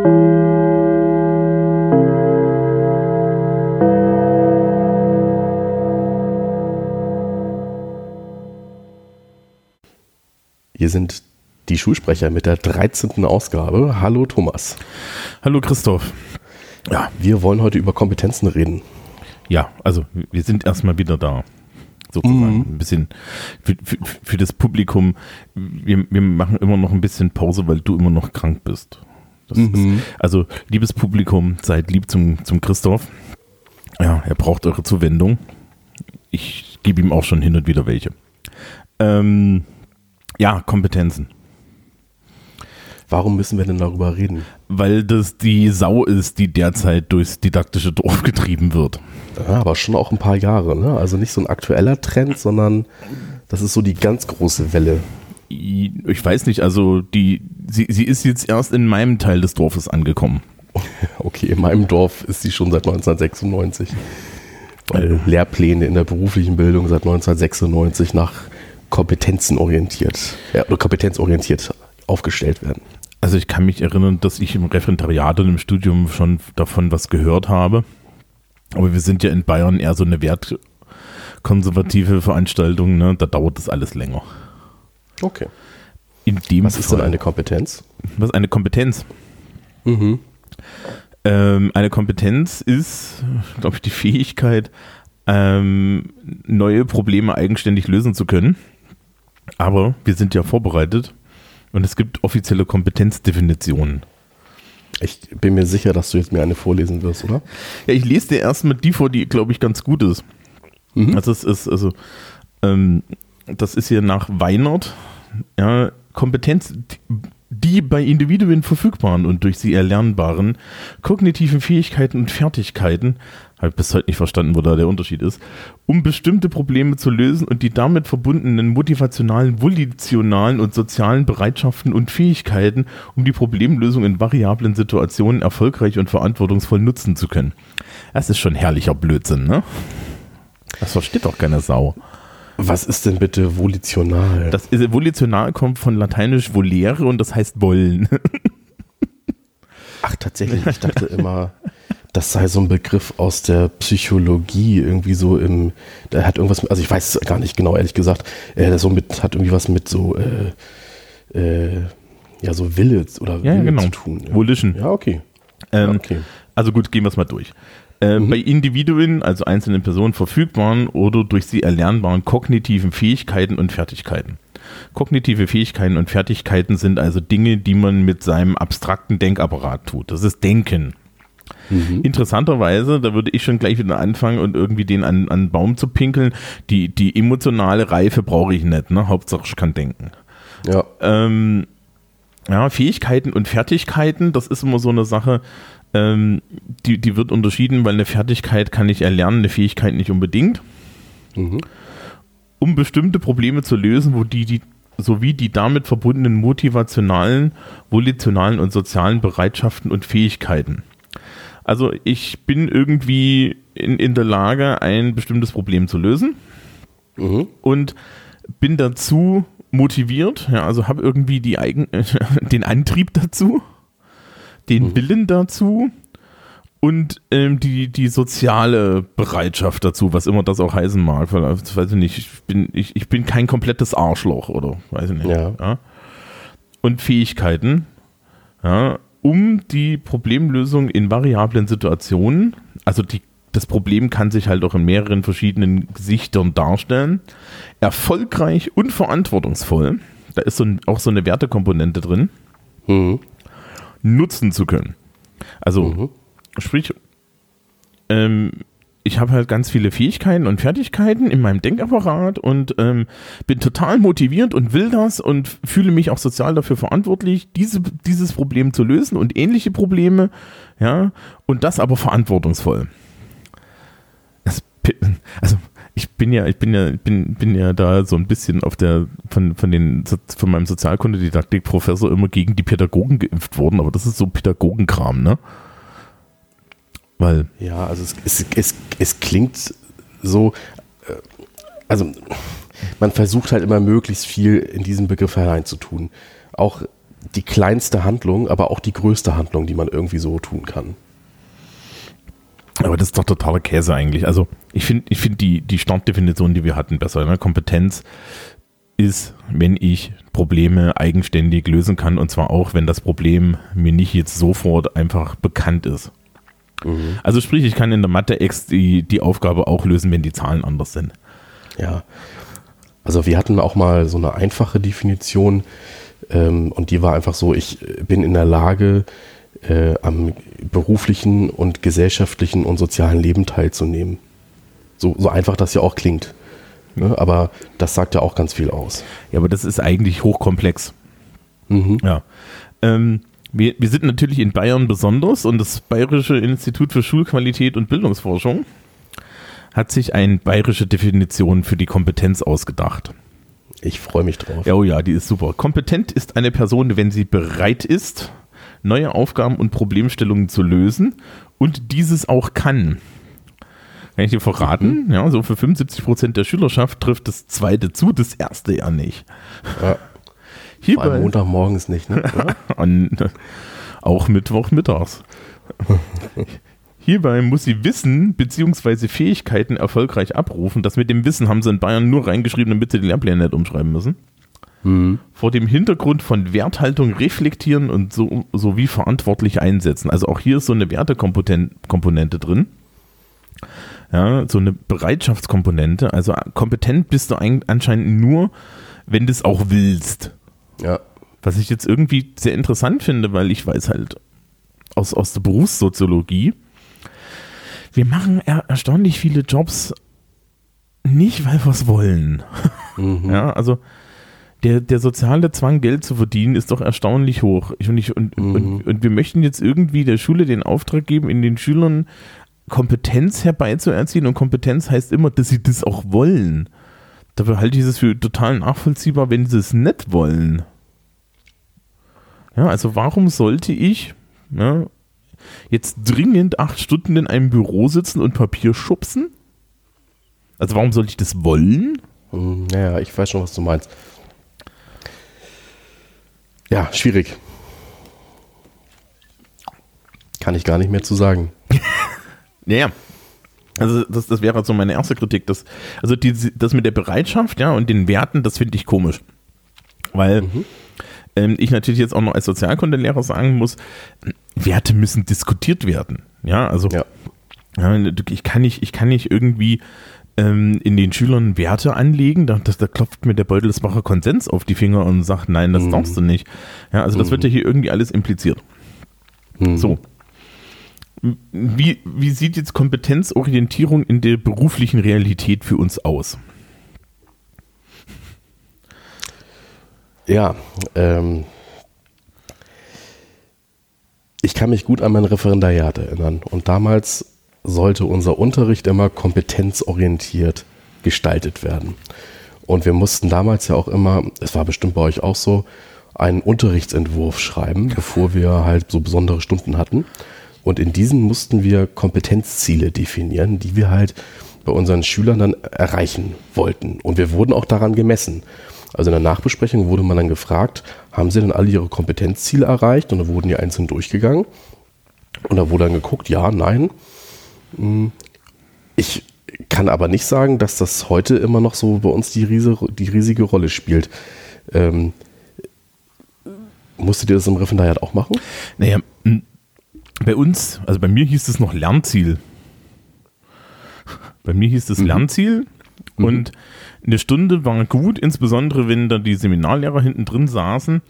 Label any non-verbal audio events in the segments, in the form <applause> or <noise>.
Hier sind die Schulsprecher mit der 13. Ausgabe. Hallo Thomas. Hallo Christoph. Ja, wir wollen heute über Kompetenzen reden. Ja, also wir sind erstmal wieder da. Sozusagen mhm. ein bisschen für, für, für, das Publikum. Wir, wir machen immer noch ein bisschen Pause, weil du immer noch krank bist. Mhm. Ist, also, liebes Publikum, seid lieb zum, zum Christoph. Ja, er braucht eure Zuwendung. Ich gebe ihm auch schon hin und wieder welche. Ähm, ja, Kompetenzen. Warum müssen wir denn darüber reden? Weil das die Sau ist, die derzeit durchs didaktische Dorf <laughs> getrieben wird. Ja, aber schon auch ein paar Jahre, ne? Also nicht so ein aktueller Trend, sondern das ist so die ganz große Welle. Ich weiß nicht, also die, sie, sie ist jetzt erst in meinem Teil des Dorfes angekommen. <laughs> Okay, in meinem Dorf ist sie schon seit 1996. Weil Lehrpläne in der beruflichen Bildung seit 1996 nach Kompetenzen orientiert, ja, oder kompetenzorientiert aufgestellt werden. Also ich kann mich erinnern, dass ich im Referendariat und im Studium schon davon was gehört habe. Aber wir sind ja in Bayern eher so eine wertkonservative Veranstaltung, ne? da dauert das alles länger. Okay. was ist denn eine Kompetenz? Was ist eine Kompetenz? Mhm. Ähm, eine Kompetenz ist, glaube ich, die Fähigkeit, ähm, neue Probleme eigenständig lösen zu können. Aber wir sind ja vorbereitet und es gibt offizielle Kompetenzdefinitionen. Ich bin mir sicher, dass du jetzt mir eine vorlesen wirst, oder? Ja, ich lese dir erstmal die vor, die, glaube ich, ganz gut ist. Mhm. Also, es ist, also, ähm, das ist hier nach Weinert, ja, Kompetenz, die bei Individuen verfügbaren und durch sie erlernbaren kognitiven Fähigkeiten und Fertigkeiten habe bis heute nicht verstanden, wo da der Unterschied ist, um bestimmte Probleme zu lösen und die damit verbundenen motivationalen, volitionalen und sozialen Bereitschaften und Fähigkeiten, um die Problemlösung in variablen Situationen erfolgreich und verantwortungsvoll nutzen zu können. Das ist schon herrlicher Blödsinn, ne? Das versteht doch keine Sau. Was ist denn bitte volitional? Das ist, volitional kommt von lateinisch volere und das heißt wollen. Ach, tatsächlich. Ich dachte immer, das sei so ein Begriff aus der Psychologie, irgendwie so im, der hat irgendwas, also ich weiß es gar nicht genau, ehrlich gesagt, äh, so mit, hat irgendwie was mit so, äh, äh, ja, so Wille oder ja, Wille genau. zu tun. Ja. Volition. Ja, okay. Ähm, okay. Also gut, gehen wir es mal durch. Äh, mhm. Bei Individuen, also einzelnen Personen, verfügbaren oder durch sie erlernbaren kognitiven Fähigkeiten und Fertigkeiten. Kognitive Fähigkeiten und Fertigkeiten sind also Dinge, die man mit seinem abstrakten Denkapparat tut. Das ist Denken. Mhm. Interessanterweise, da würde ich schon gleich wieder anfangen und irgendwie den an, an einen Baum zu pinkeln. Die, die emotionale Reife brauche ich nicht, ne? Hauptsache ich kann denken. Ja. Ähm, ja, Fähigkeiten und Fertigkeiten, das ist immer so eine Sache, ähm, die, die wird unterschieden, weil eine Fertigkeit kann ich erlernen, eine Fähigkeit nicht unbedingt. Mhm. Um bestimmte Probleme zu lösen, wo die, die sowie die damit verbundenen motivationalen, volitionalen und sozialen Bereitschaften und Fähigkeiten. Also ich bin irgendwie in, in der Lage, ein bestimmtes Problem zu lösen mhm. und bin dazu motiviert, ja, also habe irgendwie die eigen, <laughs> den Antrieb dazu, den mhm. Willen dazu und ähm, die, die soziale Bereitschaft dazu, was immer das auch heißen mag. Weiß ich nicht, ich bin, ich, ich bin kein komplettes Arschloch oder weiß ich nicht. Ja. ja. Und Fähigkeiten, ja, um die Problemlösung in variablen Situationen, also die, das Problem kann sich halt auch in mehreren verschiedenen Gesichtern darstellen, erfolgreich und verantwortungsvoll, da ist so ein, auch so eine Wertekomponente drin, mhm. Nutzen zu können. Also, mhm. sprich, ähm, ich habe halt ganz viele Fähigkeiten und Fertigkeiten in meinem Denkapparat und ähm, bin total motiviert und will das und fühle mich auch sozial dafür verantwortlich, diese, dieses Problem zu lösen und ähnliche Probleme, ja, und das aber verantwortungsvoll. Das, also ich bin ja, ich bin ja, bin, bin ja da so ein bisschen auf der von, von den von meinem Sozialkundedidaktik-Professor immer gegen die Pädagogen geimpft worden, aber das ist so Pädagogenkram, ne? Weil ja, also es, es, es, es klingt so, äh, also man versucht halt immer möglichst viel in diesen Begriff hereinzutun. Auch die kleinste Handlung, aber auch die größte Handlung, die man irgendwie so tun kann. Aber das ist doch totaler Käse eigentlich. Also ich finde ich find die, die Startdefinition, die wir hatten, besser. Ne? Kompetenz ist, wenn ich Probleme eigenständig lösen kann und zwar auch, wenn das Problem mir nicht jetzt sofort einfach bekannt ist. Mhm. Also sprich, ich kann in der Mathe-Ex die, die Aufgabe auch lösen, wenn die Zahlen anders sind. Ja, also wir hatten auch mal so eine einfache Definition ähm, und die war einfach so, ich bin in der Lage, äh, am beruflichen und gesellschaftlichen und sozialen Leben teilzunehmen. So, so einfach das ja auch klingt. Ne? Aber das sagt ja auch ganz viel aus. Ja, aber das ist eigentlich hochkomplex. Mhm. Ja. Ähm, wir, wir sind natürlich in Bayern besonders und das Bayerische Institut für Schulqualität und Bildungsforschung hat sich eine bayerische Definition für die Kompetenz ausgedacht. Ich freue mich drauf. Ja, oh ja, die ist super. Kompetent ist eine Person, wenn sie bereit ist, neue Aufgaben und Problemstellungen zu lösen und dieses auch kann. Kann ich dir verraten? Mhm. Ja, so für 75 Prozent der Schülerschaft trifft das zweite zu, das erste ja nicht. Ja. <laughs> Hierbei, Vor allem Montagmorgens nicht, ne? <laughs> An, auch Mittwochmittags. <laughs> Hierbei muss sie Wissen bzw. Fähigkeiten erfolgreich abrufen. Das mit dem Wissen haben sie in Bayern nur reingeschrieben, damit sie die Lehrpläne nicht umschreiben müssen. Mhm. Vor dem Hintergrund von Werthaltung reflektieren und so, sowie verantwortlich einsetzen. Also auch hier ist so eine Wertekomponente drin. Ja, so eine Bereitschaftskomponente. Also kompetent bist du anscheinend nur, wenn du es auch willst. Ja. Was ich jetzt irgendwie sehr interessant finde, weil ich weiß halt aus, aus der Berufssoziologie, wir machen er erstaunlich viele Jobs nicht, weil wir es wollen. Mhm. Ja, also der, der soziale Zwang, Geld zu verdienen, ist doch erstaunlich hoch. Ich, und, ich, und, mhm. und, und wir möchten jetzt irgendwie der Schule den Auftrag geben, in den Schülern Kompetenz herbeizuerziehen. Und Kompetenz heißt immer, dass sie das auch wollen. Dafür halte ich es für total nachvollziehbar, wenn sie es nicht wollen. Ja, also warum sollte ich ja, jetzt dringend acht Stunden in einem Büro sitzen und Papier schubsen? Also warum sollte ich das wollen? Naja, hm, ich weiß schon, was du meinst. Ja, schwierig. Kann ich gar nicht mehr zu sagen. <laughs> ja, also das, das wäre so meine erste Kritik. Das, also die, das mit der Bereitschaft ja, und den Werten, das finde ich komisch. Weil mhm. ähm, ich natürlich jetzt auch noch als Sozialkundelehrer sagen muss, Werte müssen diskutiert werden. Ja, also ja. Ja, ich, kann nicht, ich kann nicht irgendwie ähm, in den Schülern Werte anlegen, da, da, da klopft mir der Beutelsbacher Konsens auf die Finger und sagt, nein, das mhm. darfst du nicht. Ja, also das mhm. wird ja hier irgendwie alles impliziert. Mhm. So. Wie, wie sieht jetzt Kompetenzorientierung in der beruflichen Realität für uns aus? Ja, ähm, ich kann mich gut an mein Referendariat erinnern. Und damals sollte unser Unterricht immer kompetenzorientiert gestaltet werden. Und wir mussten damals ja auch immer, es war bestimmt bei euch auch so, einen Unterrichtsentwurf schreiben, bevor wir halt so besondere Stunden hatten. Und in diesen mussten wir Kompetenzziele definieren, die wir halt bei unseren Schülern dann erreichen wollten. Und wir wurden auch daran gemessen. Also in der Nachbesprechung wurde man dann gefragt, haben sie denn alle ihre Kompetenzziele erreicht? Und da wurden die einzeln durchgegangen. Und da wurde dann geguckt, ja, nein. Ich kann aber nicht sagen, dass das heute immer noch so bei uns die, riese, die riesige Rolle spielt. Ähm, musstet ihr das im Referendariat auch machen? Naja, bei uns, also bei mir hieß es noch Lernziel. Bei mir hieß es mhm. Lernziel mhm. und eine Stunde war gut, insbesondere wenn da die Seminarlehrer hinten drin saßen.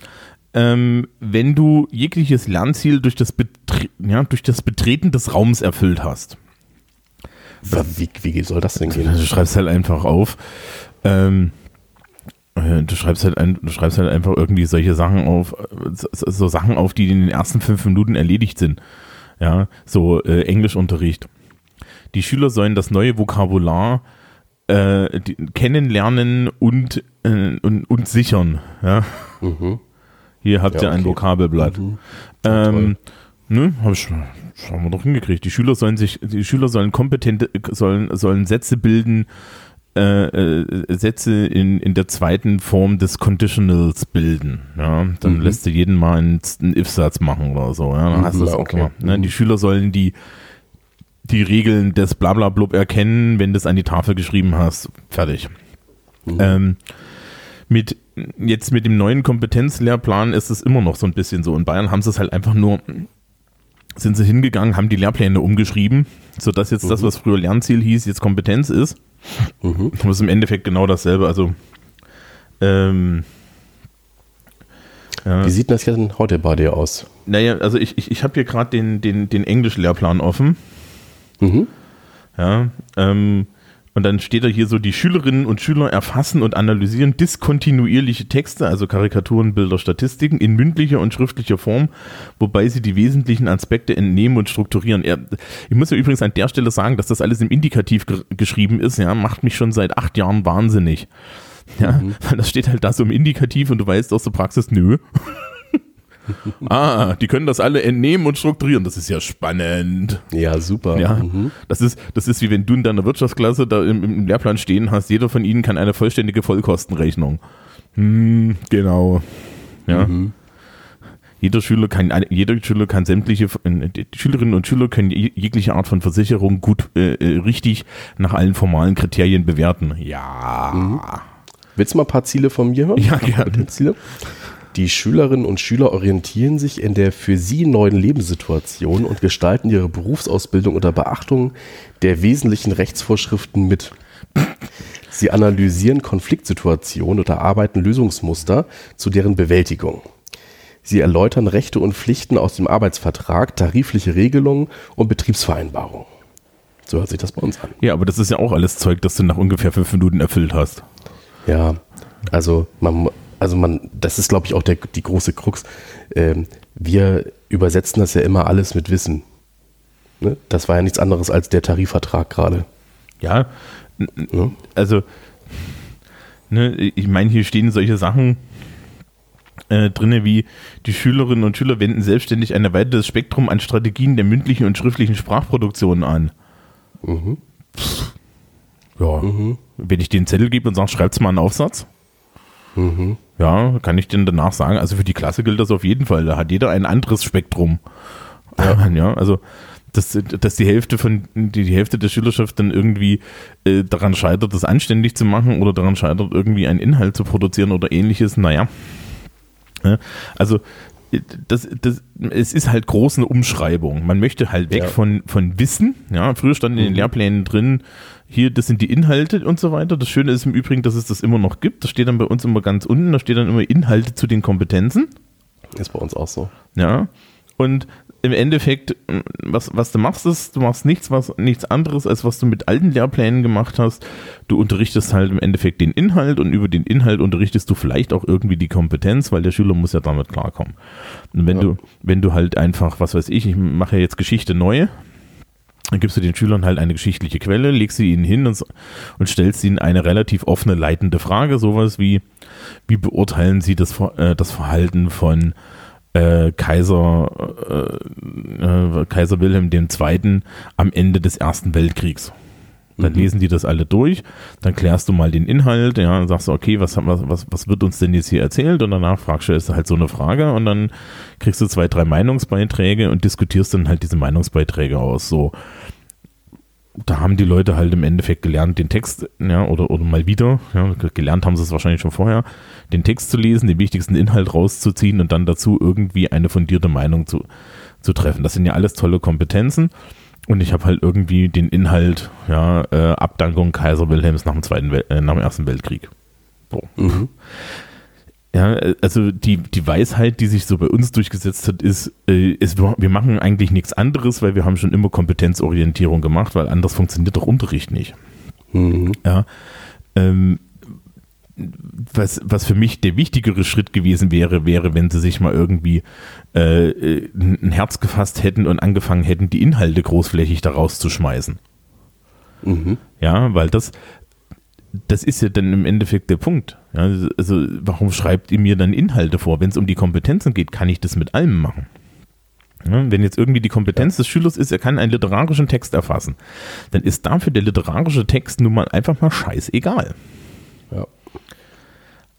Ähm, wenn du jegliches Lernziel durch das, Betre ja, durch das Betreten des Raums erfüllt hast. Wie, wie soll das denn gehen? Du schreibst halt einfach auf. Ähm, äh, du schreibst halt, ein, du schreibst halt einfach irgendwie solche Sachen auf, so, so, Sachen auf, die in den ersten fünf Minuten erledigt sind. Ja, so äh, Englischunterricht. Die Schüler sollen das neue Vokabular äh, die, kennenlernen und, äh, und, und sichern. Ja. Mhm. Hier habt ja, ihr ein Vokabelblatt. Mhm. Ähm, ne, hab ich, haben wir doch hingekriegt. Die Schüler sollen sich, die Schüler sollen kompetente, sollen, sollen Sätze bilden, äh, äh, Sätze in, in der zweiten Form des Conditionals bilden. Ja, dann Mhm. lässt du jeden mal einen, einen If-Satz machen oder so. Ja, dann hast du Mhm, das auch okay. Ne? Mhm. Die Schüler sollen die, die Regeln des Blablablub erkennen, wenn du es an die Tafel geschrieben hast. Fertig. Mhm. Ähm, mit, jetzt mit dem neuen Kompetenzlehrplan ist es immer noch so ein bisschen so. In Bayern haben sie es halt einfach nur, sind sie hingegangen, haben die Lehrpläne umgeschrieben, sodass jetzt das, was früher Lernziel hieß, jetzt Kompetenz ist. Mhm. Das ist im Endeffekt genau dasselbe. Also, ähm, ja, Wie sieht das jetzt heute bei dir aus? naja, also ich, ich, ich habe hier gerade den, den, den Englisch-Lehrplan offen. Mhm. Ja, ähm, und dann steht da hier so, die Schülerinnen und Schüler erfassen und analysieren diskontinuierliche Texte, also Karikaturen, Bilder, Statistiken in mündlicher und schriftlicher Form, wobei sie die wesentlichen Aspekte entnehmen und strukturieren. Ich muss ja übrigens an der Stelle sagen, dass das alles im Indikativ ge geschrieben ist, ja, macht mich schon seit acht Jahren wahnsinnig. Ja, weil das steht halt da so im Indikativ und du weißt aus der Praxis, nö. Ah, die können das alle entnehmen und strukturieren. Das ist ja spannend. Ja, super. Ja, Mhm. das ist, das ist wie wenn du in deiner Wirtschaftsklasse da im, im Lehrplan stehen hast, jeder von ihnen kann eine vollständige Vollkostenrechnung. Hm, genau. Ja. Mhm. Jeder Schüler kann, jeder Schüler kann sämtliche, äh, die Schülerinnen und Schüler können je- jegliche Art von Versicherung gut, äh, äh, richtig nach allen formalen Kriterien bewerten. Ja. Willst du mal ein paar Ziele von mir hören? Ja, gerne. Kompetenzziele? Die Schülerinnen und Schüler orientieren sich in der für sie neuen Lebenssituation und gestalten ihre Berufsausbildung unter Beachtung der wesentlichen Rechtsvorschriften mit. Sie analysieren Konfliktsituationen und erarbeiten Lösungsmuster zu deren Bewältigung. Sie erläutern Rechte und Pflichten aus dem Arbeitsvertrag, tarifliche Regelungen und Betriebsvereinbarungen. So hört sich das bei uns an. Ja, aber das ist ja auch alles Zeug, das du nach ungefähr fünf Minuten erfüllt hast. Ja, also man, also man, das ist glaube ich auch der, die große Krux. Ähm, wir übersetzen das ja immer alles mit Wissen. Ne? Das war ja nichts anderes als der Tarifvertrag gerade. Ja, Ne? also, ne, ich meine, hier stehen solche Sachen äh, drinne wie die Schülerinnen und Schüler wenden selbstständig ein erweitertes Spektrum an Strategien der mündlichen und schriftlichen Sprachproduktion an. Mhm. Ja. Wenn ich den Zettel gebe und sage, schreibt's mal einen Aufsatz, Mhm. ja, kann ich denn danach sagen, also für die Klasse gilt das auf jeden Fall. Da hat jeder ein anderes Spektrum. Ja, <laughs> ja also dass, dass die Hälfte von die, die Hälfte der Schülerschaft dann irgendwie äh, daran scheitert, das anständig zu machen oder daran scheitert, irgendwie einen Inhalt zu produzieren oder ähnliches, naja. Ja, also das, das, es ist halt groß eine Umschreibung. Man möchte halt weg Ja. von, von Wissen. Ja, früher stand in den Mhm. Lehrplänen drin, hier, das sind die Inhalte und so weiter. Das Schöne ist im Übrigen, dass es das immer noch gibt. Das steht dann bei uns immer ganz unten, da steht dann immer Inhalte zu den Kompetenzen. Ist bei uns auch so. Ja. Und im Endeffekt, m, was, was du machst, ist, du machst nichts, was, nichts anderes, als was du mit alten Lehrplänen gemacht hast. Du unterrichtest halt im Endeffekt den Inhalt und über den Inhalt unterrichtest du vielleicht auch irgendwie die Kompetenz, weil der Schüler muss ja damit klarkommen. Und wenn Ja. du, wenn du halt einfach, was weiß ich, ich mache ja jetzt Geschichte neu, dann gibst du den Schülern halt eine geschichtliche Quelle, legst sie ihnen hin und, und stellst ihnen eine relativ offene, leitende Frage, sowas wie, wie beurteilen sie das, äh, das Verhalten von äh, Kaiser, äh, äh, Kaiser Wilhelm II. am Ende des Ersten Weltkriegs. Dann Mhm. lesen die das alle durch, dann klärst du mal den Inhalt, ja, und sagst du, okay, was, wir- was, was wird uns denn jetzt hier erzählt? Und danach fragst du, ist halt so eine Frage und dann kriegst du zwei, drei Meinungsbeiträge und diskutierst dann halt diese Meinungsbeiträge aus. So, da haben die Leute halt im Endeffekt gelernt, den Text, ja, oder, oder mal wieder, ja, gelernt haben sie es wahrscheinlich schon vorher, den Text zu lesen, den wichtigsten Inhalt rauszuziehen und dann dazu irgendwie eine fundierte Meinung zu, zu treffen. Das sind ja alles tolle Kompetenzen. Und ich habe halt irgendwie den Inhalt, ja, äh, Abdankung Kaiser Wilhelms nach dem Zweiten Wel äh, nach dem Ersten Weltkrieg. So. Mhm. Ja, also die, die Weisheit, die sich so bei uns durchgesetzt hat, ist, äh, ist, wir machen eigentlich nichts anderes, weil wir haben schon immer Kompetenzorientierung gemacht, weil anders funktioniert doch Unterricht nicht. Mhm. Ja. Ähm, was, was für mich der wichtigere Schritt gewesen wäre, wäre, wenn sie sich mal irgendwie äh, äh, ein Herz gefasst hätten und angefangen hätten, die Inhalte großflächig da rauszuschmeißen. Mhm. Ja, weil das, das ist ja dann im Endeffekt der Punkt. Ja, also, warum schreibt ihr mir dann Inhalte vor? Wenn es um die Kompetenzen geht, kann ich das mit allem machen. Ja, wenn jetzt irgendwie die Kompetenz des Schülers ist, er kann einen literarischen Text erfassen, dann ist dafür der literarische Text nun mal einfach mal scheißegal. Ja.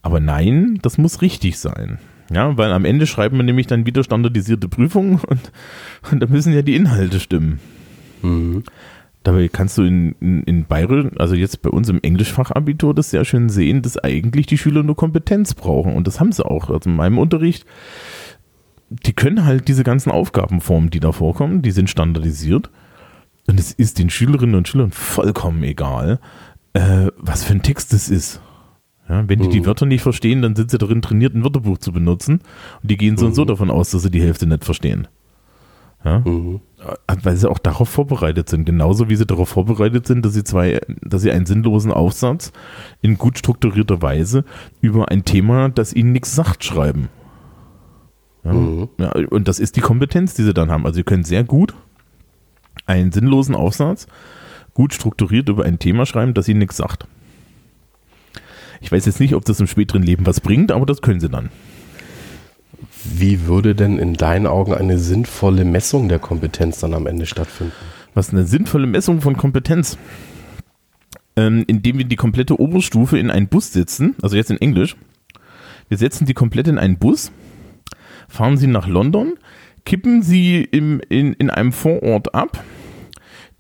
Aber nein, das muss richtig sein. Ja, weil am Ende schreiben wir nämlich dann wieder standardisierte Prüfungen <laughs> und, und da müssen ja die Inhalte stimmen. Mhm. Dabei kannst du in, in, in Bayern, also jetzt bei uns im Englischfachabitur, das sehr schön sehen, dass eigentlich die Schüler nur Kompetenz brauchen. Und das haben sie auch. Also in meinem Unterricht, die können halt diese ganzen Aufgabenformen, die da vorkommen, die sind standardisiert. Und es ist den Schülerinnen und Schülern vollkommen egal, äh, was für ein Text das ist. Ja, wenn die die Mhm. Wörter nicht verstehen, dann sind sie darin trainiert, ein Wörterbuch zu benutzen. Und die gehen so und so Mhm. davon aus, dass sie die Hälfte nicht verstehen. Ja? Mhm. weil sie auch darauf vorbereitet sind. Genauso wie sie darauf vorbereitet sind, dass sie zwei, dass sie einen sinnlosen Aufsatz in gut strukturierter Weise über ein Thema, das ihnen nichts sagt, schreiben. Ja, Mhm. ja, und das ist die Kompetenz, die sie dann haben. Also sie können sehr gut einen sinnlosen Aufsatz gut strukturiert über ein Thema schreiben, das ihnen nichts sagt. Ich weiß jetzt nicht, ob das im späteren Leben was bringt, aber das können sie dann. Wie würde denn in deinen Augen eine sinnvolle Messung der Kompetenz dann am Ende stattfinden? Was eine sinnvolle Messung von Kompetenz. Ähm, indem wir die komplette Oberstufe in einen Bus setzen, also jetzt in Englisch. Wir setzen die komplett in einen Bus, fahren sie nach London, kippen sie im, in, in einem Vorort ab.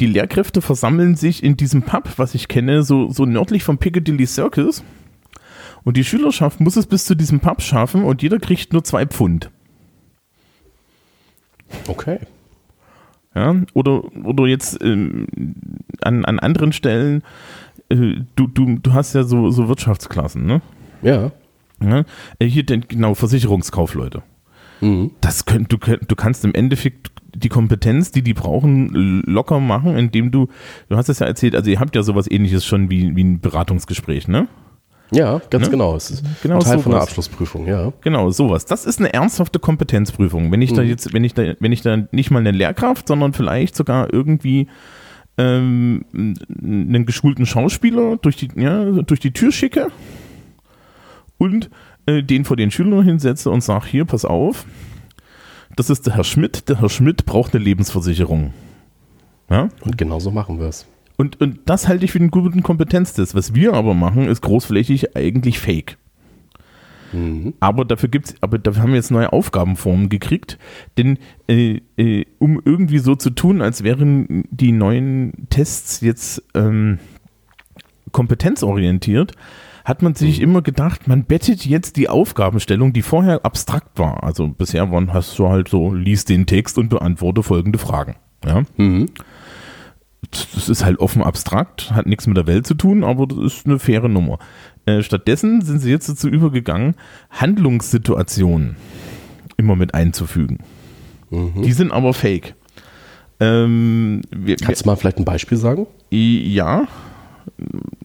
Die Lehrkräfte versammeln sich in diesem Pub, was ich kenne, so, so nördlich vom Piccadilly Circus. Und die Schülerschaft muss es bis zu diesem Pub schaffen und jeder kriegt nur zwei Pfund. Okay. Ja, oder, oder jetzt ähm, an, an anderen Stellen, äh, du, du, du hast ja so, so Wirtschaftsklassen, ne? Ja. Ja, äh, hier denn, genau, Versicherungskaufleute. Mhm. Das könnt, du, könnt- du kannst im Endeffekt die Kompetenz, die die brauchen, locker machen, indem du, du hast es ja erzählt, also ihr habt ja sowas ähnliches schon wie, wie ein Beratungsgespräch, ne? Ja, ganz Ne? genau. Es ist Genau Teil von der sowas. Abschlussprüfung, ja. Genau, sowas. Das ist eine ernsthafte Kompetenzprüfung. Wenn ich da Mhm. jetzt, wenn ich da, wenn ich da nicht mal eine Lehrkraft, sondern vielleicht sogar irgendwie ähm, einen geschulten Schauspieler durch die, ja, durch die Tür schicke und äh, den vor den Schülern hinsetze und sage, hier, pass auf, das ist der Herr Schmidt. Der Herr Schmidt braucht eine Lebensversicherung. Ja? Und genau so machen wir es. Und, und das halte ich für einen guten Kompetenztest. Was wir aber machen, ist großflächig eigentlich fake. Mhm. Aber dafür gibt's, aber dafür haben wir jetzt neue Aufgabenformen gekriegt, denn äh, äh, um irgendwie so zu tun, als wären die neuen Tests jetzt ähm, kompetenzorientiert, hat man sich immer gedacht, man bettet jetzt die Aufgabenstellung, die vorher abstrakt war. Also bisher waren, hast du halt so, lies den Text und beantworte folgende Fragen. Ja, Mhm. Das ist halt offen abstrakt, hat nichts mit der Welt zu tun, aber das ist eine faire Nummer. Äh, stattdessen sind sie jetzt dazu übergegangen, Handlungssituationen immer mit einzufügen. Mhm. Die sind aber fake. Ähm, wir, Kannst du mal vielleicht ein Beispiel sagen? ja.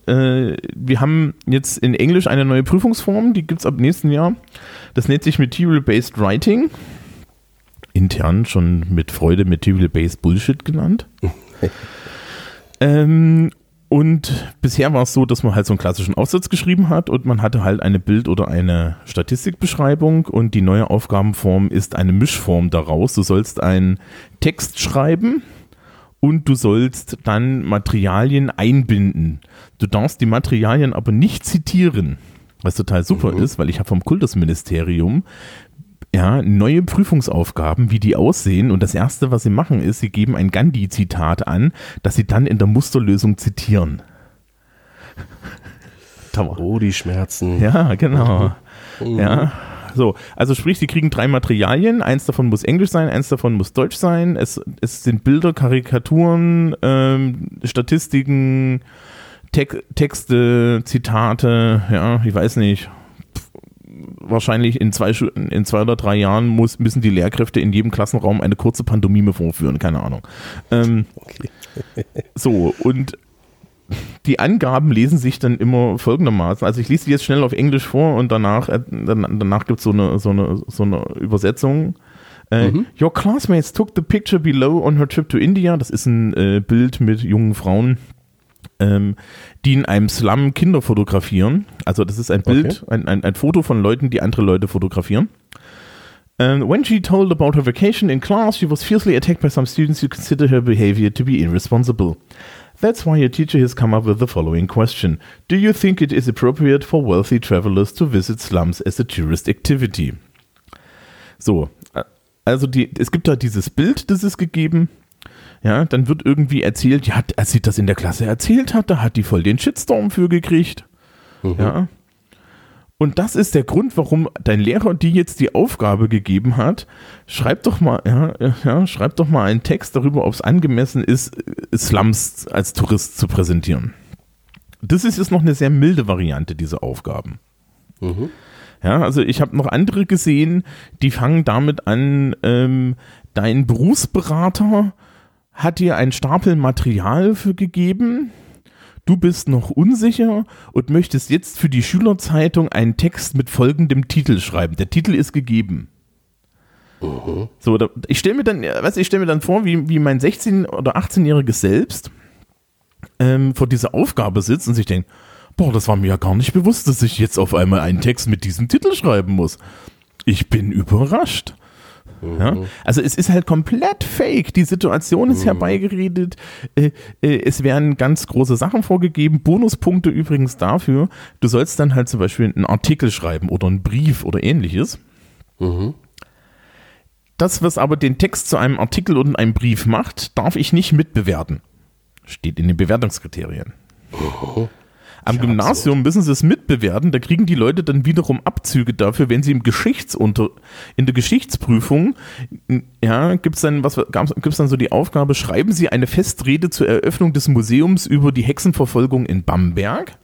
Äh, wir haben jetzt in Englisch eine neue Prüfungsform, die gibt es ab nächsten Jahr. Das nennt sich Material-Based Writing. Intern schon mit Freude Material-Based Bullshit genannt. <laughs> Ähm, und bisher war es so, dass man halt so einen klassischen Aufsatz geschrieben hat und man hatte halt eine Bild- oder eine Statistikbeschreibung und die neue Aufgabenform ist eine Mischform daraus. Du sollst einen Text schreiben und du sollst dann Materialien einbinden. Du darfst die Materialien aber nicht zitieren, was total super Mhm. ist, weil ich habe vom Kultusministerium ja, neue Prüfungsaufgaben, wie die aussehen. Und das Erste, was sie machen, ist, sie geben ein Gandhi-Zitat an, das sie dann in der Musterlösung zitieren. <laughs> Oh, die Schmerzen. Ja, genau. Mhm. Ja. So, also sprich, sie kriegen drei Materialien, eins davon muss Englisch sein, eins davon muss Deutsch sein, es, es sind Bilder, Karikaturen, ähm, Statistiken, Tek Texte, Zitate, ja, ich weiß nicht. Wahrscheinlich in zwei, in zwei oder drei Jahren muss, müssen die Lehrkräfte in jedem Klassenraum eine kurze Pantomime vorführen, keine Ahnung. Ähm, Okay. so, und die Angaben lesen sich dann immer folgendermaßen. Also ich lese die jetzt schnell auf Englisch vor und danach, äh, danach gibt so es so eine, so eine Übersetzung. Äh, Mhm. Your classmates took the picture below on her trip to India. Das ist ein äh, Bild mit jungen Frauen, ähm, die in einem Slum Kinder fotografieren. Also das ist ein Bild, ein, ein, ein Foto von Leuten, die andere Leute fotografieren. And when she told about her vacation in class, she was fiercely attacked by some students who considered her behavior to be irresponsible. That's why your teacher has come up with the following question Do you think it is appropriate for wealthy travelers to visit slums as a tourist activity? So, äh, also die, es gibt da dieses Bild, das ist gegeben. Ja, dann wird irgendwie erzählt, ja, als sie das in der Klasse erzählt hat, da hat die voll den Shitstorm für gekriegt. Mhm. Ja. Und das ist der Grund, warum dein Lehrer dir jetzt die Aufgabe gegeben hat, schreib doch mal, ja, ja, schreib doch mal einen Text darüber, ob es angemessen ist, Slums als Tourist zu präsentieren. Das ist jetzt noch eine sehr milde Variante dieser Aufgaben. Mhm. Ja, also ich habe noch andere gesehen, die fangen damit an, ähm, dein Berufsberater hat dir einen Stapel Material für gegeben, du bist noch unsicher und möchtest jetzt für die Schülerzeitung einen Text mit folgendem Titel schreiben. Der Titel ist gegeben. Mhm. So, da, ich stelle mir dann, weißt, ich stelle mir dann vor, wie, wie mein 16- oder 18-jähriges Selbst ähm, vor dieser Aufgabe sitzt und sich denkt, boah, das war mir ja gar nicht bewusst, dass ich jetzt auf einmal einen Text mit diesem Titel schreiben muss. Ich bin überrascht. Ja? Mhm. Also es ist halt komplett fake. Die Situation ist mhm. herbeigeredet. Äh, äh, es werden ganz große Sachen vorgegeben. Bonuspunkte übrigens dafür. Du sollst dann halt zum Beispiel einen Artikel schreiben oder einen Brief oder ähnliches. Mhm. Das, was aber den Text zu einem Artikel und einem Brief macht, darf ich nicht mitbewerten. Steht in den Bewertungskriterien. Mhm. Am Gymnasium müssen sie es mitbewerten, da kriegen die Leute dann wiederum Abzüge dafür, wenn sie im Geschichtsunter, in der Geschichtsprüfung, ja, gibt's dann, was, gibt's dann so die Aufgabe, schreiben Sie eine Festrede zur Eröffnung des Museums über die Hexenverfolgung in Bamberg?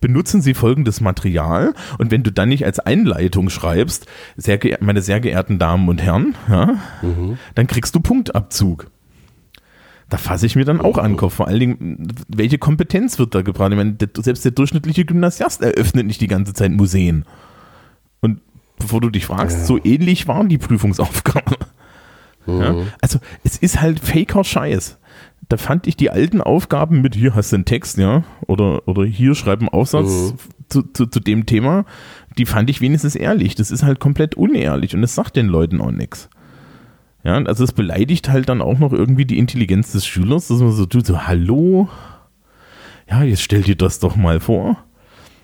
benutzen Sie folgendes Material und wenn du dann nicht als Einleitung schreibst, sehr meine sehr geehrten Damen und Herren, ja, mhm. dann kriegst du Punktabzug. Da fasse ich mir dann auch an den Kopf. Vor allen Dingen, welche Kompetenz wird da gebracht? Ich meine, der, selbst der durchschnittliche Gymnasiast eröffnet nicht die ganze Zeit Museen. Und bevor du dich fragst, ja. so ähnlich waren die Prüfungsaufgaben. Mhm. Ja? Also, es ist halt faker Scheiß. Da fand ich die alten Aufgaben mit hier hast du einen Text, ja, oder, oder hier schreib einen Aufsatz mhm. zu, zu, zu dem Thema, die fand ich wenigstens ehrlich. Das ist halt komplett unehrlich und das sagt den Leuten auch nichts. Ja, also es beleidigt halt dann auch noch irgendwie die Intelligenz des Schülers, dass man so tut, so, hallo, ja, jetzt stell dir das doch mal vor.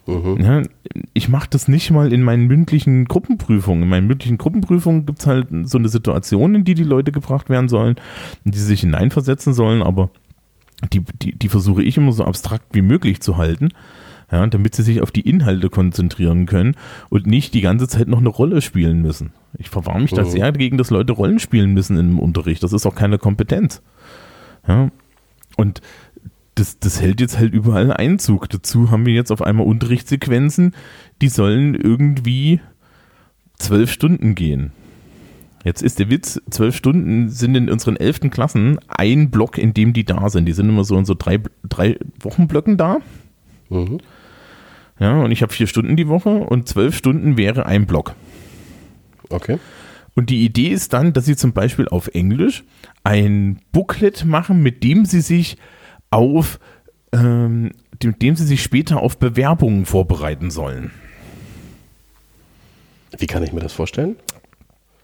Mhm. Ja, ich mache das nicht mal in meinen mündlichen Gruppenprüfungen. In meinen mündlichen Gruppenprüfungen gibt es halt so eine Situation, in die die Leute gebracht werden sollen, in die sie sich hineinversetzen sollen, aber die, die, die versuche ich immer so abstrakt wie möglich zu halten ja, damit sie sich auf die Inhalte konzentrieren können und nicht die ganze Zeit noch eine Rolle spielen müssen. Ich verwarne mich mhm. da sehr dagegen, dass Leute Rollen spielen müssen im Unterricht. Das ist auch keine Kompetenz. Ja, und das, das hält jetzt halt überall Einzug. Dazu haben wir jetzt auf einmal Unterrichtssequenzen, die sollen irgendwie zwölf Stunden gehen. Jetzt ist der Witz, zwölf Stunden sind in unseren elften Klassen ein Block, in dem die da sind. Die sind immer so in so drei, drei Wochenblöcken da. Mhm. Ja, und ich habe vier Stunden die Woche und zwölf Stunden wäre ein Block. Okay. Und die Idee ist dann, dass sie zum Beispiel auf Englisch ein Booklet machen, mit dem sie sich auf, ähm, mit dem sie sich später auf Bewerbungen vorbereiten sollen. Wie kann ich mir das vorstellen?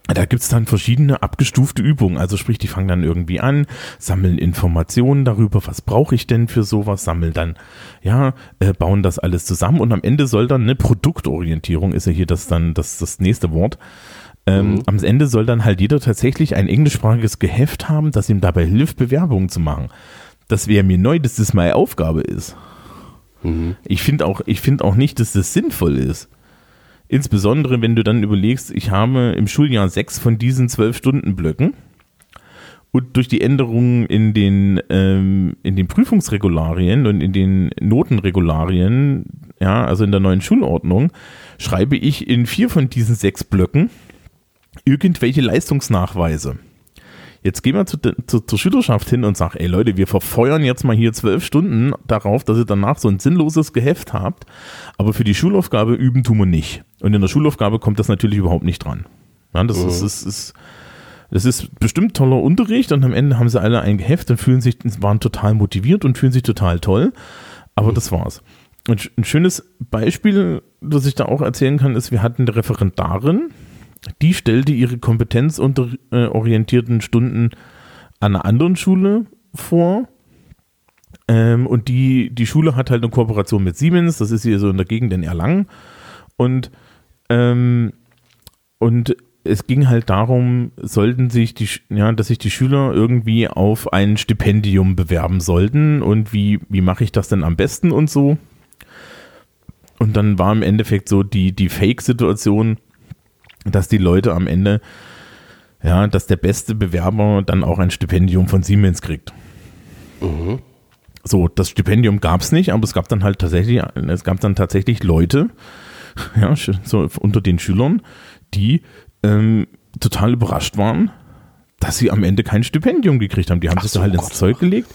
Da gibt's dann verschiedene abgestufte Übungen. Also sprich, die fangen dann irgendwie an, sammeln Informationen darüber, was brauche ich denn für sowas, sammeln dann, ja, äh, bauen das alles zusammen und am Ende soll dann eine Produktorientierung, ist ja hier das dann das, das nächste Wort. Ähm, mhm. Am Ende soll dann halt jeder tatsächlich ein englischsprachiges Geheft haben, das ihm dabei hilft, Bewerbungen zu machen. Das wäre mir neu, dass das meine Aufgabe ist. Mhm. Ich finde auch, ich finde auch nicht, dass das sinnvoll ist. Insbesondere, wenn du dann überlegst, ich habe im Schuljahr sechs von diesen zwölf Stunden Blöcken und durch die Änderungen in den, ähm, in den Prüfungsregularien und in den Notenregularien, ja, also in der neuen Schulordnung, schreibe ich in vier von diesen sechs Blöcken irgendwelche Leistungsnachweise. Jetzt gehen wir zu, zu, zur Schülerschaft hin und sagen, ey Leute, wir verfeuern jetzt mal hier zwölf Stunden darauf, dass ihr danach so ein sinnloses Geheft habt, aber für die Schulaufgabe üben tun wir nicht. Und in der Schulaufgabe kommt das natürlich überhaupt nicht dran. Ja, das, mhm. ist, ist, ist, das ist bestimmt toller Unterricht und am Ende haben sie alle ein Geheft und fühlen sich, waren total motiviert und fühlen sich total toll. Aber mhm. das war's. Und ein schönes Beispiel, das ich da auch erzählen kann, ist, wir hatten eine Referendarin, die stellte ihre kompetenzorientierten Stunden an einer anderen Schule vor. Ähm, und die, die Schule hat halt eine Kooperation mit Siemens, das ist hier so in der Gegend in Erlangen. Und, ähm, und es ging halt darum, sollten sich die, ja, dass sich die Schüler irgendwie auf ein Stipendium bewerben sollten und wie, wie mache ich das denn am besten und so. Und dann war im Endeffekt so die, die Fake-Situation, dass die Leute am Ende, ja, dass der beste Bewerber dann auch ein Stipendium von Siemens kriegt. Mhm. So, das Stipendium gab es nicht, aber es gab dann halt tatsächlich, es gab dann tatsächlich Leute, <laughs> ja, so unter den Schülern, die ähm, total überrascht waren, dass sie am Ende kein Stipendium gekriegt haben. Die haben Ach sich so, halt ins Zeug gelegt.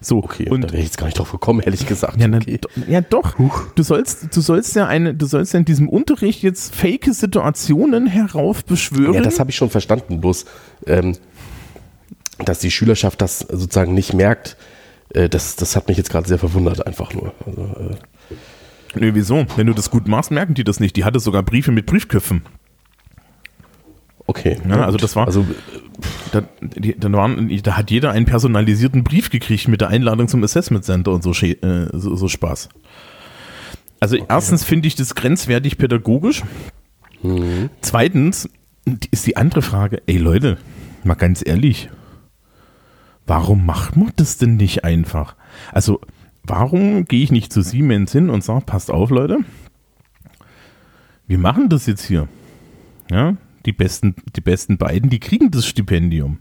So, okay, und da wäre ich jetzt gar nicht drauf gekommen, ehrlich gesagt. Ja, okay. na, ja doch. Huch. Du sollst, du sollst ja eine, du sollst ja in diesem Unterricht jetzt fake Situationen heraufbeschwören. Ja, das habe ich schon verstanden, bloß, ähm, dass die Schülerschaft das sozusagen nicht merkt, äh, das, das hat mich jetzt gerade sehr verwundert, einfach nur. Also, äh. Nee, wieso? Wenn du das gut machst, merken die das nicht. Die hatte sogar Briefe mit Briefköpfen. Okay. Ja, also das war. Also, da, dann waren, da hat jeder einen personalisierten Brief gekriegt mit der Einladung zum Assessment Center und so, äh, so, so Spaß. Also okay. erstens finde ich das grenzwertig pädagogisch. Mhm. Zweitens ist die andere Frage, ey Leute, mal ganz ehrlich, warum macht man das denn nicht einfach? Also, warum gehe ich nicht zu Siemens hin und sage, passt auf, Leute, wir machen das jetzt hier. Ja, die besten, die besten beiden, die kriegen das Stipendium.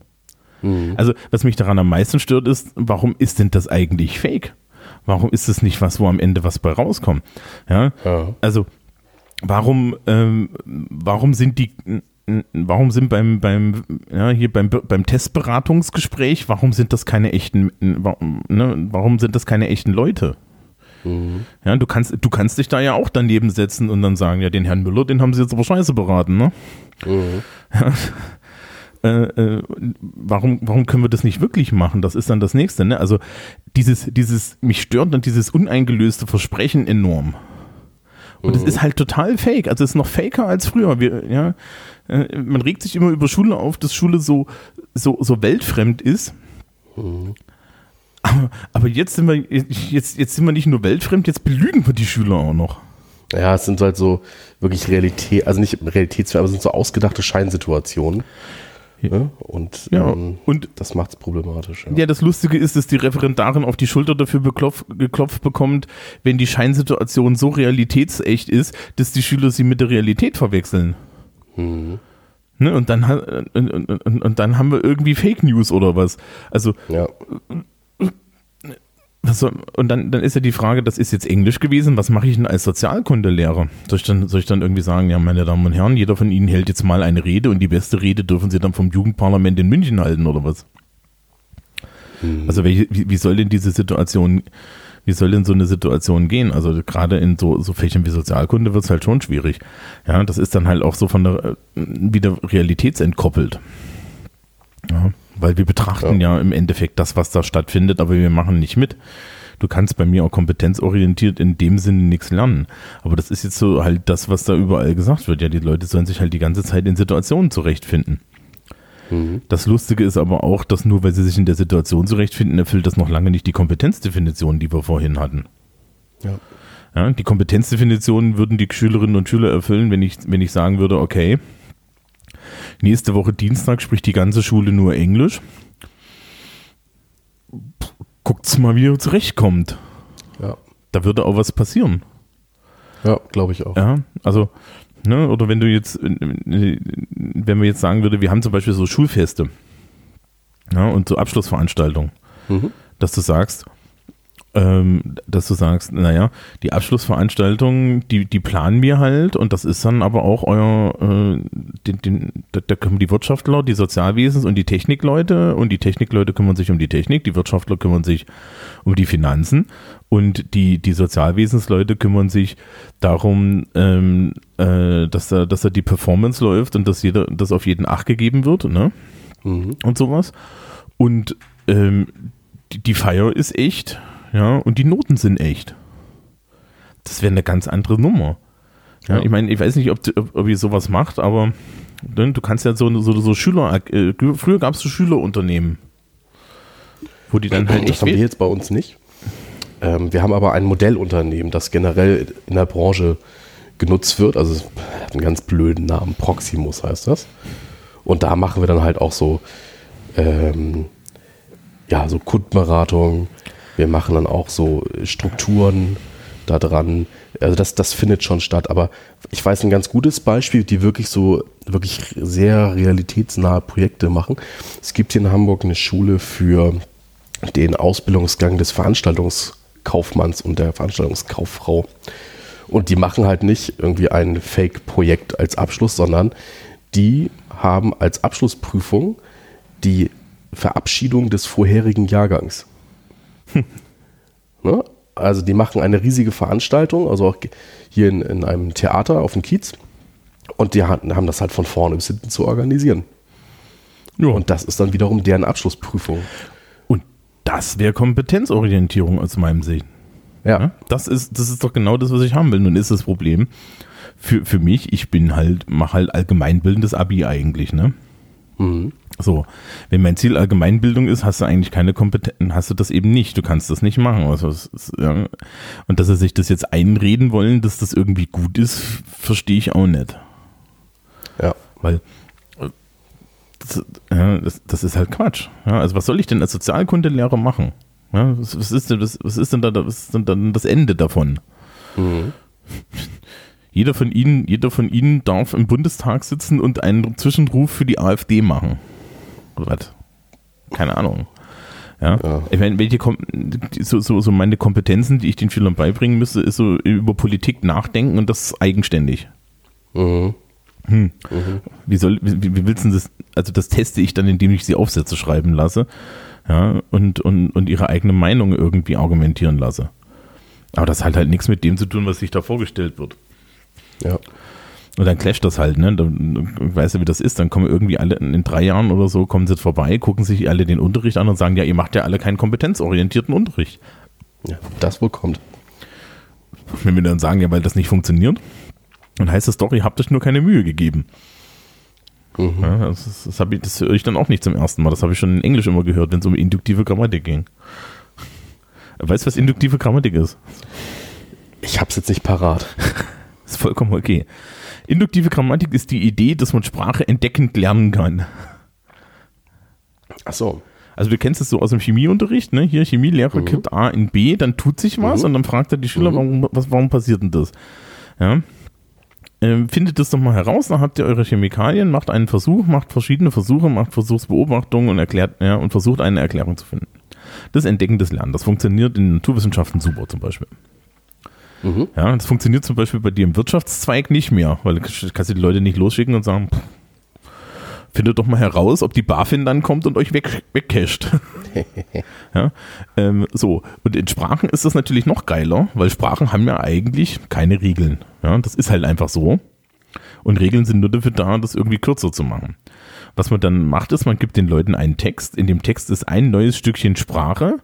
Mhm. Also, was mich daran am meisten stört, ist, warum ist denn das eigentlich fake? Warum ist es nicht was, wo am Ende was bei rauskommt? Ja, ja. also, warum, ähm, warum sind die, warum sind beim, beim, ja, hier beim, beim Testberatungsgespräch, warum sind das keine echten, ne, warum sind das keine echten Leute? Mhm. Ja, du kannst, du kannst dich da ja auch daneben setzen und dann sagen, ja, den Herrn Müller, den haben sie jetzt aber scheiße beraten, ne? Mhm. <laughs> Ja. Äh, äh, warum, warum können wir das nicht wirklich machen? Das ist dann das nächste, ne? Also dieses, dieses, mich stört dann dieses uneingelöste Versprechen enorm. Und es mhm. ist halt total fake. Also es ist noch faker als früher. Wir, ja, äh, man regt sich immer über Schule auf, dass Schule so, so, so weltfremd ist. Mhm. Aber, aber jetzt sind wir, jetzt, jetzt sind wir nicht nur weltfremd, jetzt belügen wir die Schüler auch noch. Ja, es sind halt so wirklich Realität, also nicht Realitätsfälle, aber es sind so ausgedachte Scheinsituationen. Ne? Und, ja, ähm, und das macht es problematisch. Ja. ja. das Lustige ist, dass die Referendarin auf die Schulter dafür beklopf, geklopft bekommt, wenn die Scheinsituation so realitätsecht ist, dass die Schüler sie mit der Realität verwechseln. Mhm. Ne, und, dann, und, und, und, dann haben wir irgendwie Fake News oder was. Also ja. Also, und dann, dann ist ja die Frage, das ist jetzt Englisch gewesen, was mache ich denn als Sozialkundelehrer? Soll ich, dann, soll ich dann irgendwie sagen, ja, meine Damen und Herren, jeder von Ihnen hält jetzt mal eine Rede und die beste Rede dürfen Sie dann vom Jugendparlament in München halten oder was? Mhm. Also welche, wie, wie soll denn diese Situation, wie soll denn so eine Situation gehen? Also gerade in so, so Fächern wie Sozialkunde wird es halt schon schwierig. Ja, das ist dann halt auch so von der, äh, wieder realitätsentkoppelt. Ja. Weil wir betrachten ja. ja. im Endeffekt das, was da stattfindet, aber wir machen nicht mit. Du kannst bei mir auch kompetenzorientiert in dem Sinne nichts lernen. Aber das ist jetzt so halt das, was da überall gesagt wird. Ja, die Leute sollen sich halt die ganze Zeit in Situationen zurechtfinden. Mhm. Das Lustige ist aber auch, dass nur weil sie sich in der Situation zurechtfinden, erfüllt das noch lange nicht die Kompetenzdefinition, die wir vorhin hatten. Ja. ja die Kompetenzdefinition würden die Schülerinnen und Schüler erfüllen, wenn ich, wenn ich sagen würde, okay, Nächste Woche Dienstag spricht die ganze Schule nur Englisch. Guckt's mal, wie ihr zurechtkommt. Ja. Da würde auch was passieren. Ja, glaube ich auch. Ja, also, ne, oder wenn du jetzt, wenn wir jetzt sagen würde, wir haben zum Beispiel so Schulfeste ja, und so Abschlussveranstaltungen, mhm. dass du sagst, ähm, dass du sagst, naja, die Abschlussveranstaltung, die, die planen wir halt und das ist dann aber auch euer, äh, den, den, da, kommen die Wirtschaftler, die Sozialwesens und die Technikleute und die Technikleute kümmern sich um die Technik, die Wirtschaftler kümmern sich um die Finanzen und die, die Sozialwesensleute kümmern sich darum, ähm, äh, dass, da, dass da die Performance läuft und dass jeder, dass auf jeden Acht gegeben wird, ne? Mhm. Und sowas. Und ähm, die, die Feier ist echt ja, und die Noten sind echt. Das wäre eine ganz andere Nummer. Ja, ja. ich meine, ich weiß nicht, ob, ob, ob ihr sowas macht, aber Ne, du kannst ja so, so, so Schüler, äh, früher gab es so Schülerunternehmen, wo die dann halt Das haben wir jetzt bei uns nicht. Ähm, wir haben aber ein Modellunternehmen, das generell in der Branche genutzt wird. Also es hat einen ganz blöden Namen, Proximus heißt das. Und da machen wir dann halt auch so, ähm, ja, so Kundenberatung. Wir machen dann auch so Strukturen da dran. Also das, das findet schon statt. Aber ich weiß ein ganz gutes Beispiel, die wirklich so, wirklich sehr realitätsnahe Projekte machen. Es gibt hier in Hamburg eine Schule für den Ausbildungsgang des Veranstaltungskaufmanns und der Veranstaltungskauffrau. Und die machen halt nicht irgendwie ein Fake-Projekt als Abschluss, sondern die haben als Abschlussprüfung die Verabschiedung des vorherigen Jahrgangs. Ne? Also die machen eine riesige Veranstaltung, also auch hier in, in einem Theater auf dem Kiez. Und die haben das halt von vorne bis hinten zu organisieren. Ja. Und das ist dann wiederum deren Abschlussprüfung. Und das wäre Kompetenzorientierung aus meinem Sinn. Ja. ja. Das ist, das ist doch genau das, was ich haben will. Nun ist das Problem für, für mich, ich bin halt, mache halt allgemeinbildendes Abi eigentlich, ne? Mhm. So, wenn mein Ziel Allgemeinbildung ist, hast du eigentlich keine Kompetenz, hast du das eben nicht. Du kannst das nicht machen. Also, ist, ja. Und dass sie sich das jetzt einreden wollen, dass das irgendwie gut ist, verstehe ich auch nicht. Ja. Weil das, ja, das, das ist halt Quatsch. Ja, also was soll ich denn als Sozialkundelehrer machen? Ja, was, was, ist denn, was, was, ist denn da, was ist denn dann das Ende davon? Mhm. <laughs> Jeder von Ihnen, jeder von Ihnen darf im Bundestag sitzen und einen Zwischenruf für die AfD machen. Was? Keine Ahnung. Ja. ja. Ich meine, welche so, so, so meine Kompetenzen, die ich den Schülern beibringen müsste, ist so über Politik nachdenken und das eigenständig. Mhm. Hm. Mhm. Wie soll, wie, wie willst du das? Also das teste ich dann, indem ich sie Aufsätze schreiben lasse, ja, und, und, und ihre eigene Meinung irgendwie argumentieren lasse. Aber das hat halt nichts mit dem zu tun, was sich da vorgestellt wird. Ja. Und dann clasht das halt, ne? Dann weißt du, wie das ist. Dann kommen irgendwie alle in drei Jahren oder so, kommen sie vorbei, gucken sich alle den Unterricht an und sagen, ja, ihr macht ja alle keinen kompetenzorientierten Unterricht. Ja, das wohl kommt. Wenn wir dann sagen, ja, weil das nicht funktioniert, dann heißt das doch, ihr habt euch nur keine Mühe gegeben. Mhm. Ja, das, das, ich, das höre ich dann auch nicht zum ersten Mal. Das habe ich schon in Englisch immer gehört, wenn es um induktive Grammatik ging. Weißt du, was induktive Grammatik ist? Ich habe es jetzt nicht parat. Ist vollkommen okay. Induktive Grammatik ist die Idee, dass man Sprache entdeckend lernen kann. Ach so. Also du kennst es so aus dem Chemieunterricht, ne? Hier Chemielehrer mhm. kippt A in B, dann tut sich was mhm. und dann fragt er die Schüler, mhm. warum, was, warum passiert denn das? Ja. Ähm, findet das doch mal heraus, dann habt ihr eure Chemikalien, macht einen Versuch, macht verschiedene Versuche, macht Versuchsbeobachtungen und erklärt, ja, und versucht eine Erklärung zu finden. Das Entdecken des Lernen, das funktioniert in Naturwissenschaften super zum Beispiel. Mhm. Ja, das funktioniert zum Beispiel bei dir im Wirtschaftszweig nicht mehr, weil du kannst die Leute nicht losschicken und sagen, pff, findet doch mal heraus, ob die BaFin dann kommt und euch weg, wegcasht. <laughs> ja, ähm, so. Und in Sprachen ist das natürlich noch geiler, weil Sprachen haben ja eigentlich keine Regeln. Ja, das ist halt einfach so. Und Regeln sind nur dafür da, das irgendwie kürzer zu machen. Was man dann macht, ist, man gibt den Leuten einen Text. In dem Text ist ein neues Stückchen Sprache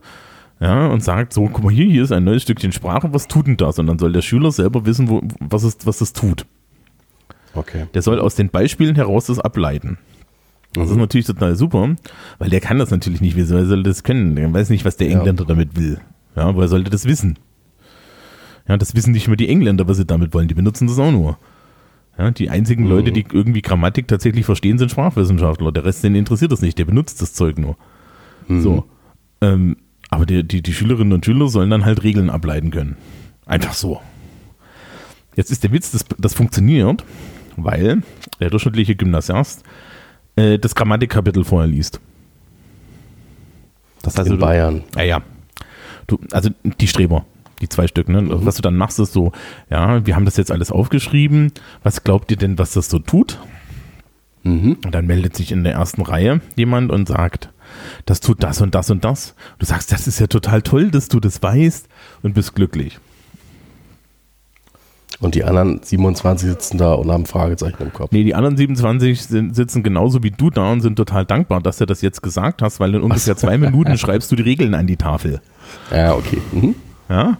ja, und sagt so, guck mal hier, hier ist ein neues Stückchen Sprache, was tut denn das? Und dann soll der Schüler selber wissen, wo, was, es, was es tut. Okay. Der soll aus den Beispielen heraus das ableiten. Das mhm. ist natürlich total super, weil der kann das natürlich nicht. Wie soll er das können? Der weiß nicht, was der Engländer ja. damit will. Ja, woher sollte das wissen? Ja, das wissen nicht mehr die Engländer, was sie damit wollen. Die benutzen das auch nur. Ja, die einzigen mhm. Leute, die irgendwie Grammatik tatsächlich verstehen, sind Sprachwissenschaftler. Der Rest, den interessiert das nicht. Der benutzt das Zeug nur. Mhm. So. Ähm, aber die, die, die Schülerinnen und Schüler sollen dann halt Regeln ableiten können. Einfach so. Jetzt ist der Witz, das, das funktioniert, weil der durchschnittliche Gymnasiast äh, das Grammatikkapitel vorher liest. Das heißt, In du, Bayern. Ja, ja. Du, also die Streber, die zwei Stück. Ne? Mhm. Was du dann machst, ist so, ja, wir haben das jetzt alles aufgeschrieben. Was glaubt ihr denn, was das so tut? Mhm. Und dann meldet sich in der ersten Reihe jemand und sagt, das tut das und das und das. Du sagst, das ist ja total toll, dass du das weißt und bist glücklich. Und die anderen 27 sitzen da und haben Fragezeichen im Kopf. Nee, die anderen 27 sind, sitzen genauso wie du da und sind total dankbar, dass du das jetzt gesagt hast, weil in ungefähr zwei Minuten <laughs> schreibst du die Regeln an die Tafel. Ja, okay. Mhm. Ja.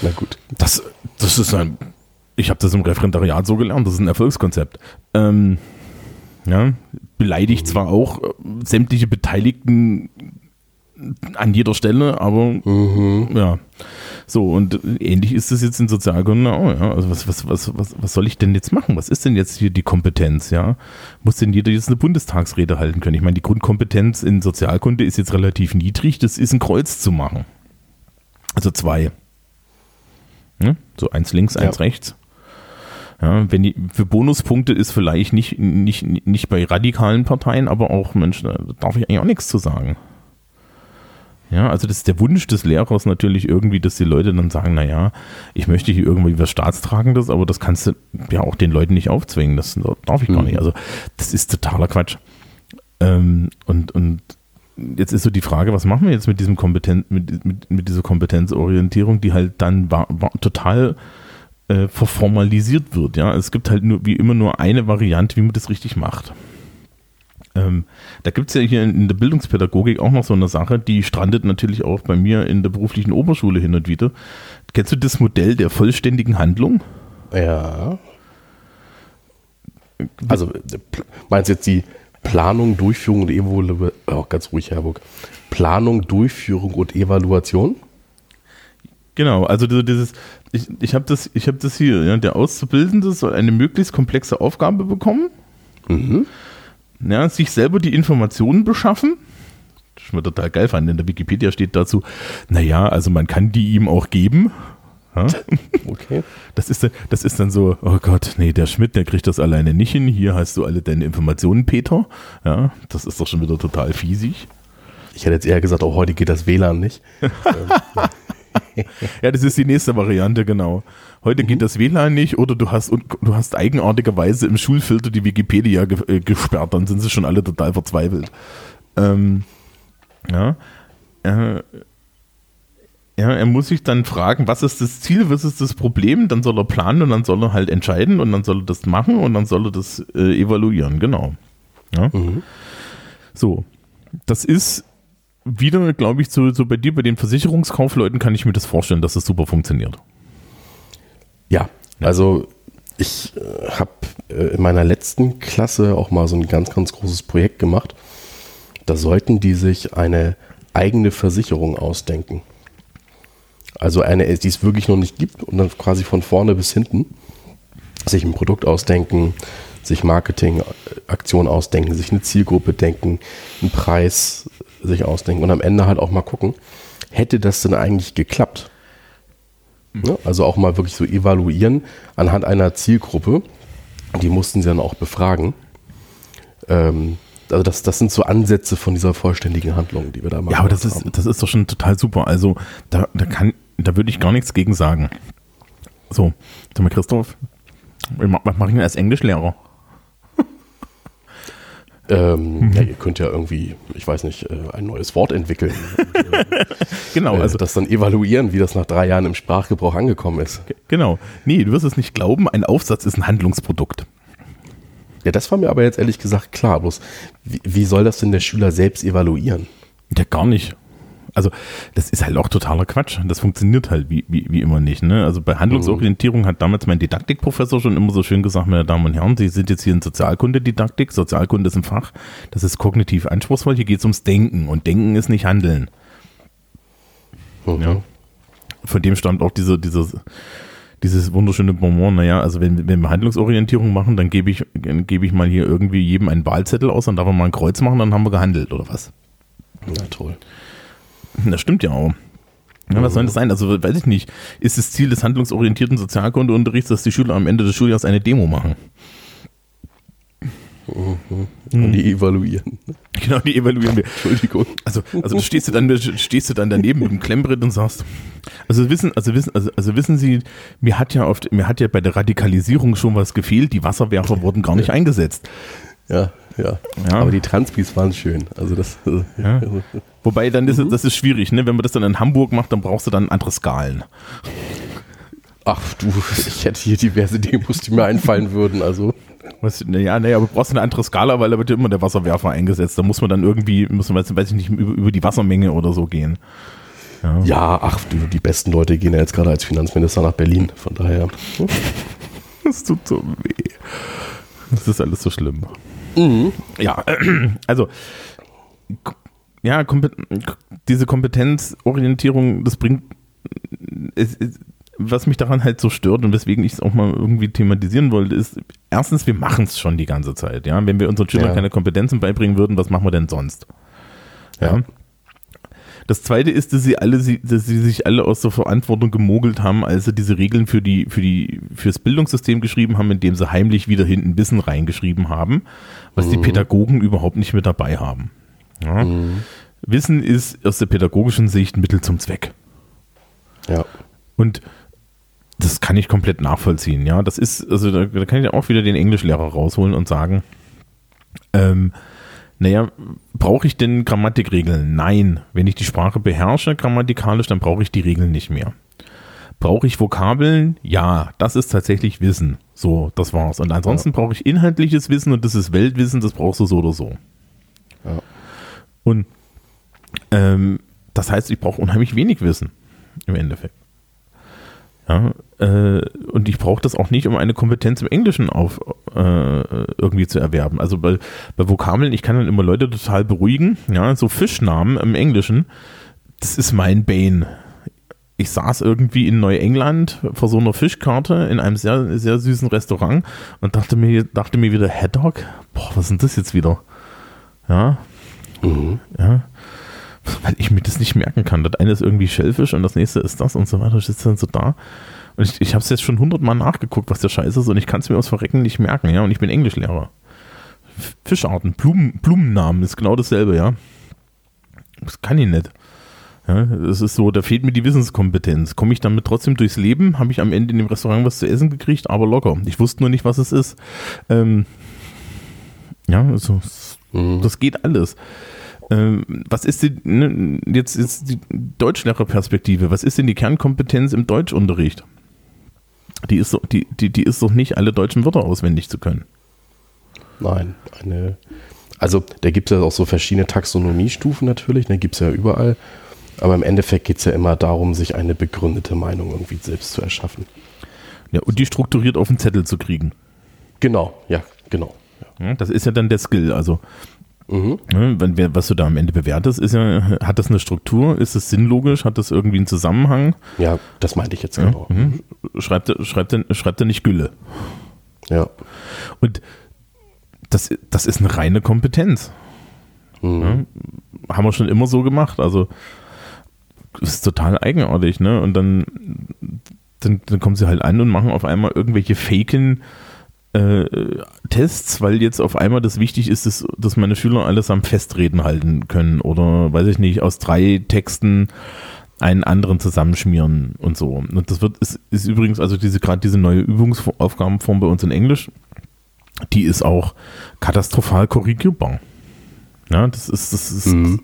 Na gut. Das, das ist ein, ich habe das im Referendariat so gelernt, das ist ein Erfolgskonzept. Ähm, Ja, beleidigt zwar auch äh, sämtliche Beteiligten an jeder Stelle, aber ja. So, und ähnlich ist es jetzt in Sozialkunde auch, ja. Also was, was, was, was, was soll ich denn jetzt machen? Was ist denn jetzt hier die Kompetenz, ja? Muss denn jeder jetzt eine Bundestagsrede halten können? Ich meine, die Grundkompetenz in Sozialkunde ist jetzt relativ niedrig, das ist ein Kreuz zu machen. Also zwei. Ja? So eins links, eins Ja. rechts. Ja, wenn die, für Bonuspunkte ist vielleicht nicht, nicht, nicht bei radikalen Parteien, aber auch, Mensch, da darf ich eigentlich auch nichts zu sagen. Ja, also das ist der Wunsch des Lehrers natürlich irgendwie, dass die Leute dann sagen, naja, ich möchte hier irgendwie was Staatstragendes, aber das kannst du ja auch den Leuten nicht aufzwingen, das darf ich gar Mhm. nicht. Also das ist totaler Quatsch. Ähm, und, und jetzt ist so die Frage, was machen wir jetzt mit diesem Kompetenz, mit, mit, mit dieser Kompetenzorientierung, die halt dann wa- wa- total äh, verformalisiert wird. Ja, es gibt halt nur wie immer nur eine Variante, wie man das richtig macht. Ähm, da gibt es ja hier in, in der Bildungspädagogik auch noch so eine Sache, die strandet natürlich auch bei mir in der beruflichen Oberschule hin und wieder. Kennst du das Modell der vollständigen Handlung? Ja. Also, meinst du jetzt die Planung, Durchführung und Evaluation? Oh, ganz ruhig, Herburg. Planung, Durchführung und Evaluation? Genau, also so dieses, ich, ich habe das, ich hab das hier, ja, der Auszubildende soll eine möglichst komplexe Aufgabe bekommen, Mhm. ja, sich selber die Informationen beschaffen. Das ist mir total geil fand. In der Wikipedia steht dazu, naja, also man kann die ihm auch geben. Ja, <laughs> Okay. das, ist, dann- das ist dann so, oh Gott, nee, der Schmidt, der kriegt das alleine nicht hin. Hier hast du alle deine Informationen, Peter. Ja, das ist doch schon wieder total fiesig. Ich hätte jetzt eher gesagt, auch heute geht das WLAN nicht. <laughs> <laughs> Ja, das ist die nächste Variante, genau. Heute geht das WLAN nicht oder du hast, du hast eigenartigerweise im Schulfilter die Wikipedia ge äh, gesperrt, dann sind sie schon alle total verzweifelt. Ähm, ja, äh, ja, er muss sich dann fragen, was ist das Ziel, was ist das Problem, dann soll er planen und dann soll er halt entscheiden und dann soll er das machen und dann soll er das äh, evaluieren, genau. Ja. Mhm. So, das ist wieder, glaube ich, so, so bei dir, bei den Versicherungskaufleuten kann ich mir das vorstellen, dass das super funktioniert. Ja, also ich äh, habe äh, in meiner letzten Klasse auch mal so ein ganz, ganz großes Projekt gemacht. Da sollten die sich eine eigene Versicherung ausdenken. Also eine, die es wirklich noch nicht gibt und dann quasi von vorne bis hinten sich ein Produkt ausdenken, sich Marketingaktionen ausdenken, sich eine Zielgruppe denken, einen Preis sich ausdenken und am Ende halt auch mal gucken, hätte das denn eigentlich geklappt? Ne? Also auch mal wirklich so evaluieren anhand einer Zielgruppe. Die mussten sie dann auch befragen. Ähm, also das, das sind so Ansätze von dieser vollständigen Handlung, die wir da machen. Ja, aber das ist, das ist doch schon total super. Also da, da kann, da würde ich gar nichts gegen sagen. So, sag mal, Christoph, was mache ich denn als Englischlehrer? Ähm, ja, ihr könnt ja irgendwie, ich weiß nicht, äh, ein neues Wort entwickeln. Und, <laughs> äh, Genau, also also das dann evaluieren, wie das nach drei Jahren im Sprachgebrauch angekommen ist. genau. Nee, du wirst es nicht glauben, ein Aufsatz ist ein Handlungsprodukt. Ja, das war mir aber jetzt ehrlich gesagt klar. Bloß, wie, wie soll das denn der Schüler selbst evaluieren? Ja, gar nicht. Also, das ist halt auch totaler Quatsch. Das funktioniert halt wie, wie, wie immer nicht. Ne? Also bei Handlungsorientierung hat damals mein Didaktikprofessor schon immer so schön gesagt, meine Damen und Herren, Sie sind jetzt hier in Sozialkunde-Didaktik. Sozialkunde ist ein Fach, das ist kognitiv anspruchsvoll. Hier geht es ums Denken und Denken ist nicht Handeln. Mhm. Ja. Von dem stammt auch diese, dieses, dieses wunderschöne Bonbon, naja, also wenn, wenn wir Handlungsorientierung machen, dann gebe ich, gebe ich mal hier irgendwie jedem einen Wahlzettel aus, dann darf er mal ein Kreuz machen, dann haben wir gehandelt, oder was? Na toll. Das stimmt ja auch. Ja, was soll das sein? Also, weiß ich nicht. Ist das Ziel des handlungsorientierten Sozialkundeunterrichts, dass die Schüler am Ende des Schuljahres eine Demo machen? Und die evaluieren. Genau, die evaluieren wir. Entschuldigung. Also, also stehst du dann, stehst du dann daneben mit dem Klemmbrett und sagst, also wissen, also wissen, also, also wissen Sie, mir hat ja oft, mir hat ja bei der Radikalisierung schon was gefehlt. Die Wasserwerfer wurden gar nicht eingesetzt. Ja, ja, Ja. Aber die Transpis waren schön. Also das. Ja. Wobei dann ist es, das ist schwierig, ne? Wenn man das dann in Hamburg macht, dann brauchst du dann andere Skalen. Ach du, ich hätte hier diverse Demos, die mir einfallen würden. Also Was, naja, naja, aber du brauchst eine andere Skala, weil da wird ja immer der Wasserwerfer eingesetzt. Da muss man dann irgendwie, muss man, weiß ich nicht, über, über die Wassermenge oder so gehen. ja, ach du, die besten Leute gehen ja jetzt gerade als Finanzminister nach Berlin. Von daher. Das tut so weh. Das ist alles so schlimm. Mhm. Ja, <clears throat> also ja, diese Kompetenzorientierung, das bringt, es, es, was mich daran halt so stört und weswegen ich es auch mal irgendwie thematisieren wollte, ist, erstens, wir machen es schon die ganze Zeit. Ja, wenn wir unseren Schülern ja. keine Kompetenzen beibringen würden, was machen wir denn sonst? Ja. ja. Das zweite ist, dass sie alle, dass sie sich alle aus der Verantwortung gemogelt haben, als sie diese Regeln für die, für die, fürs Bildungssystem geschrieben haben, indem sie heimlich wieder hinten Wissen reingeschrieben haben, was mhm. die Pädagogen überhaupt nicht mit dabei haben. Ja. Mhm. Wissen ist aus der pädagogischen Sicht Mittel zum Zweck. Ja. Und das kann ich komplett nachvollziehen, ja. Das ist, also da, da kann ich auch wieder den Englischlehrer rausholen und sagen, ähm, naja, brauche ich denn Grammatikregeln? Nein. Wenn ich die Sprache beherrsche, grammatikalisch, dann brauche ich die Regeln nicht mehr. Brauche ich Vokabeln? Ja, das ist tatsächlich Wissen. So, das war's. Und ansonsten ja. brauche ich inhaltliches Wissen und das ist Weltwissen, das brauchst du so oder so. Ja. Und ähm, das heißt, ich brauche unheimlich wenig Wissen im Endeffekt. Ja, äh, und ich brauche das auch nicht, um eine Kompetenz im Englischen auf äh, irgendwie zu erwerben. Also bei, bei Vokabeln, ich kann dann immer Leute total beruhigen. Ja, so Fischnamen im Englischen, das ist mein Bane. Ich saß irgendwie in Neuengland vor so einer Fischkarte in einem sehr, sehr süßen Restaurant und dachte mir, dachte mir wieder, Haddock? Boah, was ist denn das jetzt wieder? Ja. Mhm. Ja weil ich mir das nicht merken kann. Das eine ist irgendwie Schellfisch und das nächste ist das und so weiter. Ich sitze dann so da. Und ich, ich habe es jetzt schon hundertmal nachgeguckt, was der Scheiß ist und ich kann es mir aus Verrecken nicht merken, ja. Und ich bin Englischlehrer. Fischarten, Blumen, Blumennamen ist genau dasselbe, ja. Das kann ich nicht. Ja, das ist so, da fehlt mir die Wissenskompetenz. Komme ich damit trotzdem durchs Leben? Habe ich am Ende in dem Restaurant was zu essen gekriegt, aber locker. Ich wusste nur nicht, was es ist. Ähm, ja, also, mhm. das geht alles. Ähm, was ist die, ne, jetzt ist die Deutschlehrerperspektive, was ist denn die Kernkompetenz im Deutschunterricht? Die ist, so, die, die, die ist doch nicht, alle deutschen Wörter auswendig zu können. Nein, eine, also da gibt es ja auch so verschiedene Taxonomiestufen natürlich, da ne, gibt es ja überall. Aber im Endeffekt geht es ja immer darum, sich eine begründete Meinung irgendwie selbst zu erschaffen. Ja, und die strukturiert auf den Zettel zu kriegen. Genau, ja, genau. Das ist ja dann der Skill. Also Mhm. Wenn, was du da am Ende bewertest, ist ja, hat das eine Struktur? Ist es sinnlogisch? Hat das irgendwie einen Zusammenhang? Ja, das meinte ich jetzt genau. Ja, mhm. schreibt, schreibt, schreibt er nicht Gülle. Ja. Und das, das ist eine reine Kompetenz. Mhm. Ja, haben wir schon immer so gemacht. Also, das ist total eigenartig, ne? Und dann, dann, dann kommen sie halt an und machen auf einmal irgendwelche Faken äh, Tests, weil jetzt auf einmal das wichtig ist, dass, dass meine Schüler alles am Festreden halten können oder weiß ich nicht, aus drei Texten einen anderen zusammenschmieren und so. Und das wird, ist, ist übrigens, also diese gerade diese neue Übungsaufgabenform bei uns in Englisch, die ist auch katastrophal korrigierbar. Ja, das ist, das ist, mhm.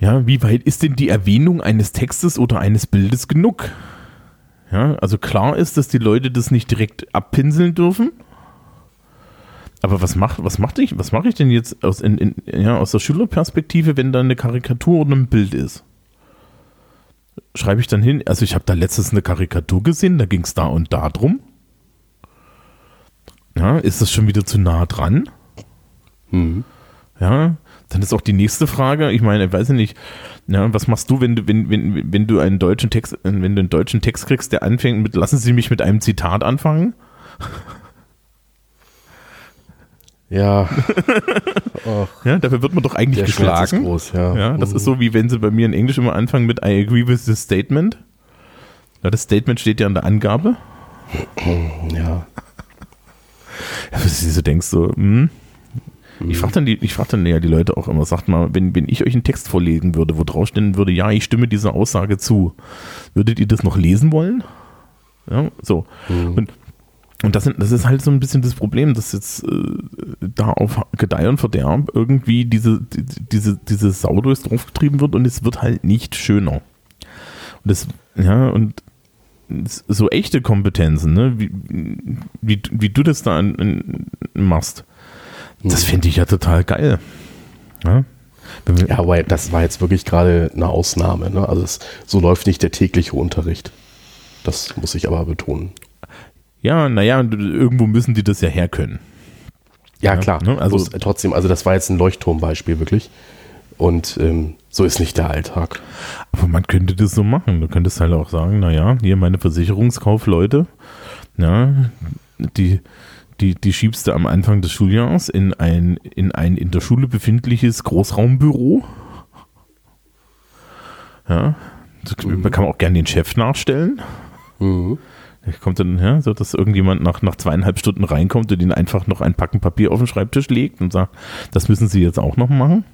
ja, wie weit ist denn die Erwähnung eines Textes oder eines Bildes genug? Ja, also klar ist, dass die Leute das nicht direkt abpinseln dürfen. Aber was macht, was macht ich, was mache ich denn jetzt aus, in, in, ja, aus der Schülerperspektive, wenn da eine Karikatur oder ein Bild ist? Schreibe ich dann hin, also ich habe da letztens eine Karikatur gesehen, da ging es da und da drum. Ja, ist das schon wieder zu nah dran? Mhm. Ja, dann ist auch die nächste Frage, ich meine, ich weiß nicht, ja, was machst du, wenn du, wenn, wenn, wenn du einen deutschen Text, wenn du einen deutschen Text kriegst, der anfängt mit, lassen Sie mich mit einem Zitat anfangen? Ja. <laughs> ja. Dafür wird man doch eigentlich Der geschlagen. Groß, ja. ja. Das mhm. ist so, wie wenn sie bei mir in Englisch immer anfangen mit I agree with the statement. Ja, das Statement steht ja in der Angabe. Ja. ja was du so denkst, so, hm, ich frage dann, die, frag dann ja die Leute auch immer, sagt mal, wenn, wenn ich euch einen Text vorlegen würde, wo drauf stehen würde, ja, ich stimme dieser Aussage zu, würdet ihr das noch lesen wollen? Ja, so. Mhm. Und, und das, sind, das ist halt so ein bisschen das Problem, dass jetzt äh, da auf Gedeih und Verderb irgendwie diese, die, diese, diese Sau durchs Dorf getrieben wird und es wird halt nicht schöner. Und das, ja, und so echte Kompetenzen, ne, wie, wie, wie du das da in, in, machst, das finde ich ja total geil. Ja, ja aber das war jetzt wirklich gerade eine Ausnahme. Ne? Also es, so läuft nicht der tägliche Unterricht. Das muss ich aber betonen. Ja, naja, irgendwo müssen die das ja herkönnen. Ja, klar. ne? Also äh, trotzdem, also das war jetzt ein Leuchtturmbeispiel wirklich. Und ähm, so ist nicht der Alltag. Aber man könnte das so machen. Du könntest halt auch sagen, naja, hier meine Versicherungskaufleute, ja, die, die, die schiebst du am Anfang des Schuljahres in ein, in ein in der Schule befindliches Großraumbüro. Ja, das kann man auch gerne den Chef nachstellen. Mhm. Da Kommt dann, ja, so dass irgendjemand nach, nach zweieinhalb Stunden reinkommt und ihnen einfach noch ein Packen Papier auf den Schreibtisch legt und sagt, das müssen sie jetzt auch noch machen.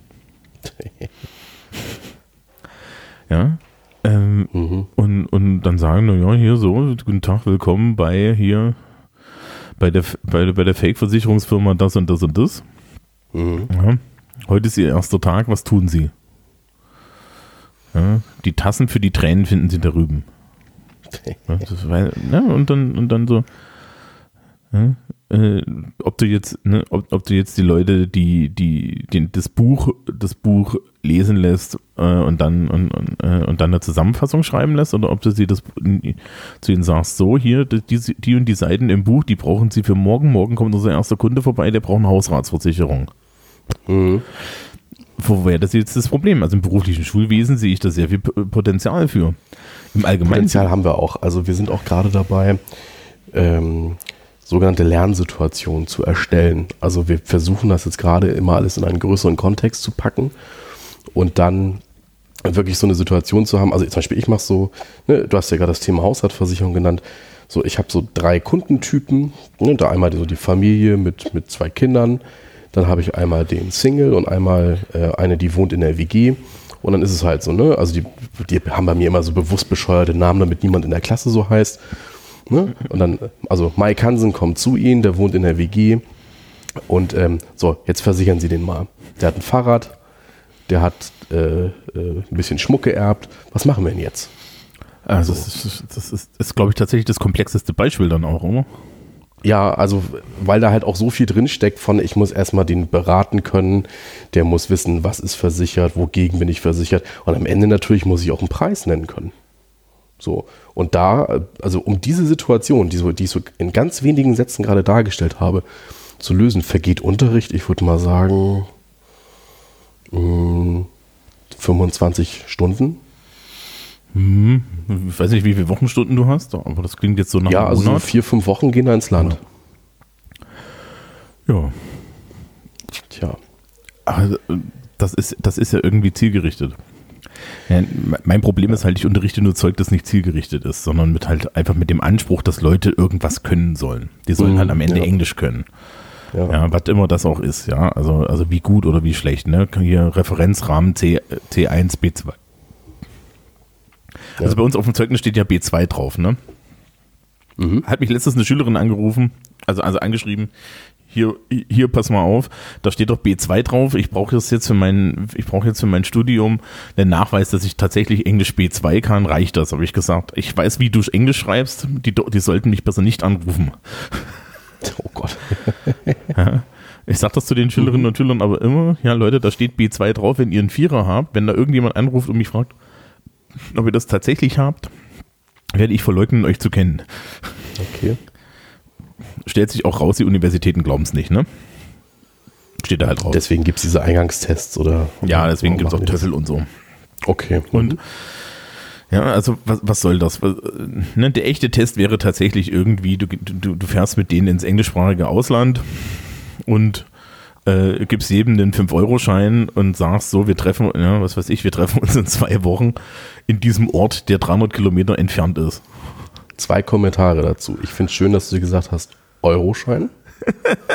<laughs> Ja. Ähm, Mhm. und, und dann sagen, na ja, hier so, guten Tag, willkommen bei hier, bei der, bei, der- bei der Fake-Versicherungsfirma das und das und das. Mhm. Ja. Heute ist Ihr erster Tag, was tun Sie? Ja, die Tassen für die Tränen finden Sie da drüben. Ja, das, ja, und dann und dann so, äh, ob du jetzt, ne, ob, ob du jetzt die Leute, die die den, das Buch das Buch lesen lässt äh, und dann und, und, äh, und dann eine Zusammenfassung schreiben lässt oder ob du sie das zu ihnen sagst, so hier die, die, die und die Seiten im Buch, die brauchen sie für morgen. Morgen kommt unser erster Kunde vorbei, der braucht eine Hausratsversicherung. Mhm. Wo wäre das jetzt das Problem? Also im beruflichen Schulwesen sehe ich da sehr viel Potenzial für. Im Allgemeinen. Potenzial haben wir auch. Also wir sind auch gerade dabei, ähm, sogenannte Lernsituationen zu erstellen. Also wir versuchen das jetzt gerade immer alles in einen größeren Kontext zu packen und dann wirklich so eine Situation zu haben. Also zum Beispiel ich mache so, ne, du hast ja gerade das Thema Hausratversicherung genannt. So, ich habe so drei Kundentypen. Ne, da einmal so die Familie mit, mit zwei Kindern. Dann habe ich einmal den Single und einmal äh, eine, die wohnt in der WG. Und dann ist es halt so, ne? Also die, die haben bei mir immer so bewusst bescheuerte Namen, damit niemand in der Klasse so heißt. Ne? Und dann, also Mike Hansen kommt zu ihnen, der wohnt in der WG. Und ähm, so, jetzt versichern Sie den mal. Der hat ein Fahrrad, der hat äh, äh, ein bisschen Schmuck geerbt. Was machen wir denn jetzt? also das ist, das ist, ist glaube ich, tatsächlich das komplexeste Beispiel dann auch, oder? Ja, also weil da halt auch so viel drinsteckt von, ich muss erstmal den beraten können, der muss wissen, was ist versichert, wogegen bin ich versichert. Und am Ende natürlich muss ich auch einen Preis nennen können. So. Und da, also um diese Situation, die, so, die ich so in ganz wenigen Sätzen gerade dargestellt habe, zu lösen, vergeht Unterricht, ich würde mal sagen, mh, 25 Stunden. Hm, ich weiß nicht, wie viele Wochenstunden du hast, aber das klingt jetzt so nach ja, also vier, fünf Wochen gehen da ins Land. Ja, Tja. aber äh, das ist, das ist ja irgendwie zielgerichtet. Ja, mein Problem ist halt, ich unterrichte nur Zeug, das nicht zielgerichtet ist, sondern mit halt einfach mit dem Anspruch, dass Leute irgendwas können sollen. Die sollen Mhm, halt am Ende ja. Englisch können. Ja. Ja, was immer das auch ist, ja. Also, also wie gut oder wie schlecht, ne? Hier Referenzrahmen C, C1, B2. Also bei uns auf dem Zeugnis steht ja B2 drauf, ne? Mhm. Hat mich letztens eine Schülerin angerufen, also, also angeschrieben, hier, hier, pass mal auf, da steht doch B2 drauf, ich brauche jetzt, für mein, ich brauche jetzt für mein Studium den Nachweis, dass ich tatsächlich Englisch B2 kann, reicht das, habe ich gesagt. Ich weiß, wie du Englisch schreibst, die, die sollten mich besser nicht anrufen. <laughs> Oh Gott. <laughs> Ich sag das zu den Schülerinnen und Schülern aber immer, ja Leute, da steht B2 drauf, wenn ihr einen Vierer habt, wenn da irgendjemand anruft und mich fragt, ob ihr das tatsächlich habt, werde ich verleugnen, euch zu kennen. Okay. Stellt sich auch raus, die Universitäten glauben es nicht, ne? Steht da halt drauf. Deswegen gibt es diese Eingangstests oder. ja, deswegen gibt es auch? Töffel und so. Okay. Und ja, also was, was soll das? Äh, Ne, der echte Test wäre tatsächlich irgendwie, du, du, du fährst mit denen ins englischsprachige Ausland und äh, gibst jedem den 5-Euro-Schein und sagst so, wir treffen, ja, was weiß ich, wir treffen uns in zwei Wochen in diesem Ort, der 300 Kilometer entfernt ist. Zwei Kommentare dazu. Ich finde es schön, dass du gesagt hast, Euroschein. <laughs>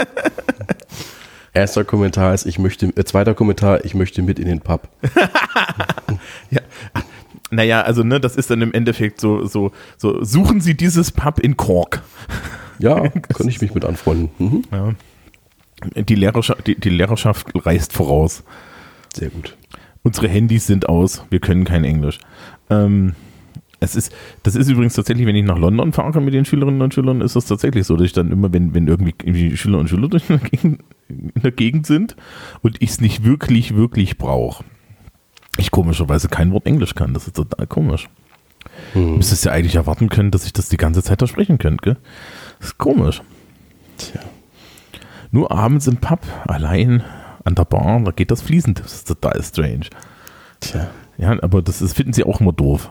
Erster Kommentar ist, ich möchte, äh, zweiter Kommentar, ich möchte mit in den Pub. <laughs> Ja. Naja, also ne, das ist dann im Endeffekt so, so, so, suchen Sie dieses Pub in Cork. Ja, <laughs> könnte ich mich mit anfreunden. Mhm. Ja. Die, Lehrerschaft, die, die Lehrerschaft reist voraus. Sehr gut. Unsere Handys sind aus, wir können kein Englisch. Ähm, es ist, das ist übrigens tatsächlich, wenn ich nach London fahre mit den Schülerinnen und Schülern, ist das tatsächlich so, dass ich dann immer, wenn, wenn irgendwie irgendwie Schüler und Schüler durch in der Gegend, in der Gegend sind und ich es nicht wirklich, wirklich brauche, ich komischerweise kein Wort Englisch kann. Das ist total komisch. Hm. Müsstest ja eigentlich erwarten können, dass ich das die ganze Zeit da sprechen könnte, gell? Das ist komisch. Tja. Nur abends im Pub, allein an der Bar, da geht das fließend. Das ist total strange. Tja. Ja, aber das ist, finden sie auch immer doof.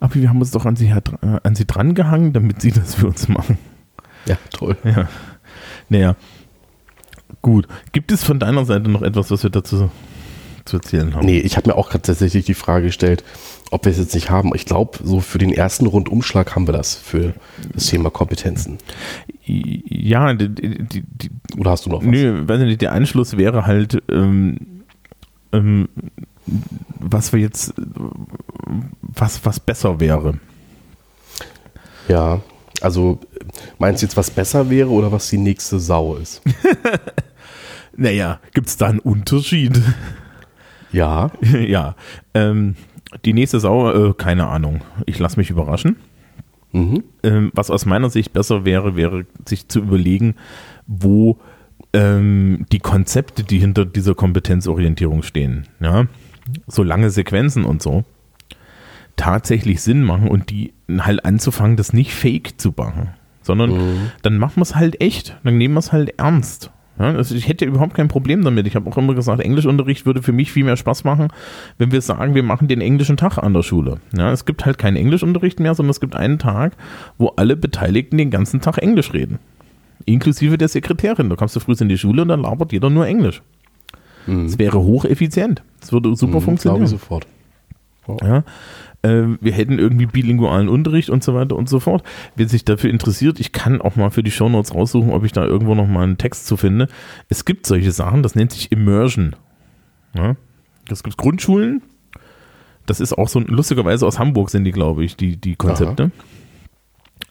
Aber wir haben uns doch an sie, äh, an sie drangehangen, damit sie das für uns machen. Ja, toll. Ja. Naja. Gut. Gibt es von deiner Seite noch etwas, was wir dazu zu erzählen haben? Nee, ich habe mir auch gerade tatsächlich die Frage gestellt, ob wir es jetzt nicht haben. Ich glaube, so für den ersten Rundumschlag haben wir das für das Thema Kompetenzen. Ja, die, die, die, Oder hast du noch was? Nö, weiß nicht, der Anschluss wäre halt, ähm, ähm, was wir jetzt, was, was besser wäre. Ja, also meinst du jetzt, was besser wäre oder was die nächste Sau ist? <laughs> naja, gibt es da einen Unterschied? Ja. <laughs> ja. Ähm, die nächste Sau, äh, keine Ahnung. Ich lasse mich überraschen. Mhm. Ähm, was aus meiner Sicht besser wäre, wäre sich zu überlegen, wo ähm, die Konzepte, die hinter dieser Kompetenzorientierung stehen, ja, so lange Sequenzen und so, tatsächlich Sinn machen und die halt anzufangen, das nicht fake zu machen, sondern Mhm. dann machen wir es halt echt, dann nehmen wir es halt ernst. Ja, also ich hätte überhaupt kein Problem damit. Ich habe auch immer gesagt, Englischunterricht würde für mich viel mehr Spaß machen, wenn wir sagen, wir machen den englischen Tag an der Schule. Ja, es gibt halt keinen Englischunterricht mehr, sondern es gibt einen Tag, wo alle Beteiligten den ganzen Tag Englisch reden. Inklusive der Sekretärin. Da kommst du früh in die Schule und dann labert jeder nur Englisch. Es wäre hocheffizient. Es würde super Mhm, Glaube funktionieren. ich sofort. Ja, äh, wir hätten irgendwie bilingualen Unterricht und so weiter und so fort. Wer sich dafür interessiert, ich kann auch mal für die Shownotes raussuchen, ob ich da irgendwo noch mal einen Text zu finde. Es gibt solche Sachen, das nennt sich Immersion. Ja, das gibt Grundschulen. Das ist auch so, lustigerweise aus Hamburg sind die, glaube ich, die, die Konzepte.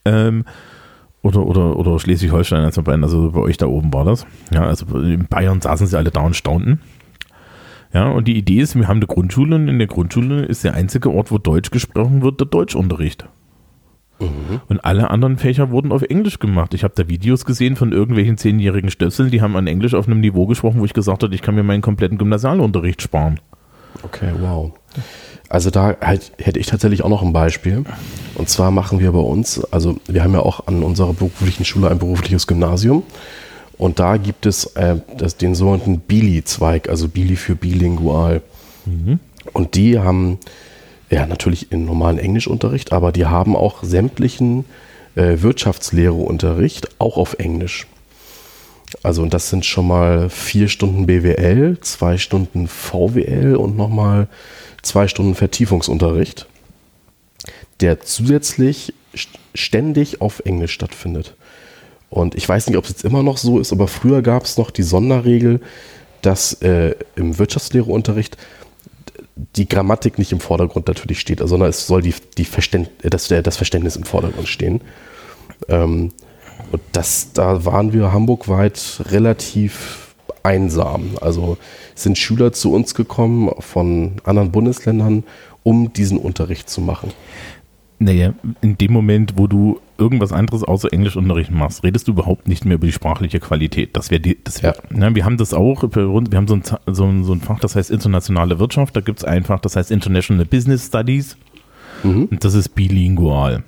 Ähm, oder, oder, oder Schleswig-Holstein, also bei, also bei euch da oben war das. Ja, also in Bayern saßen sie alle da und staunten. Ja, und die Idee ist, wir haben eine Grundschule und in der Grundschule ist der einzige Ort, wo Deutsch gesprochen wird, der Deutschunterricht. Und alle anderen Fächer wurden auf Englisch gemacht. Ich habe da Videos gesehen von irgendwelchen zehnjährigen Stöpseln, die haben an Englisch auf einem Niveau gesprochen, wo ich gesagt habe, ich kann mir meinen kompletten Gymnasialunterricht sparen. Okay, wow. Also da halt, hätte ich tatsächlich auch noch ein Beispiel. Und zwar machen wir bei uns, also wir haben ja auch an unserer beruflichen Schule ein berufliches Gymnasium. Und da gibt es äh, das, den sogenannten Bili-Zweig, also Bili für bilingual. Und die haben ja natürlich in normalen Englischunterricht, aber die haben auch sämtlichen äh, Wirtschaftslehreunterricht auch auf Englisch. Also und das sind schon mal vier Stunden BWL, zwei Stunden VWL und nochmal zwei Stunden Vertiefungsunterricht, der zusätzlich st- ständig auf Englisch stattfindet. Und ich weiß nicht, ob es jetzt immer noch so ist, aber früher gab es noch die Sonderregel, dass äh, im Wirtschaftslehreunterricht die Grammatik nicht im Vordergrund natürlich steht, sondern es soll die, die Verständ, äh, das, das Verständnis im Vordergrund stehen. Ähm, und das, da waren wir hamburgweit relativ einsam. Also sind Schüler zu uns gekommen von anderen Bundesländern, um diesen Unterricht zu machen. Naja, in dem Moment, wo du irgendwas anderes außer Englischunterricht machst, redest du überhaupt nicht mehr über die sprachliche Qualität. Das wäre die, das wär, ne, wir haben das auch, wir haben so ein, so ein, so ein Fach, das heißt internationale Wirtschaft, da gibt es ein Fach, das heißt International Business Studies und das ist bilingual.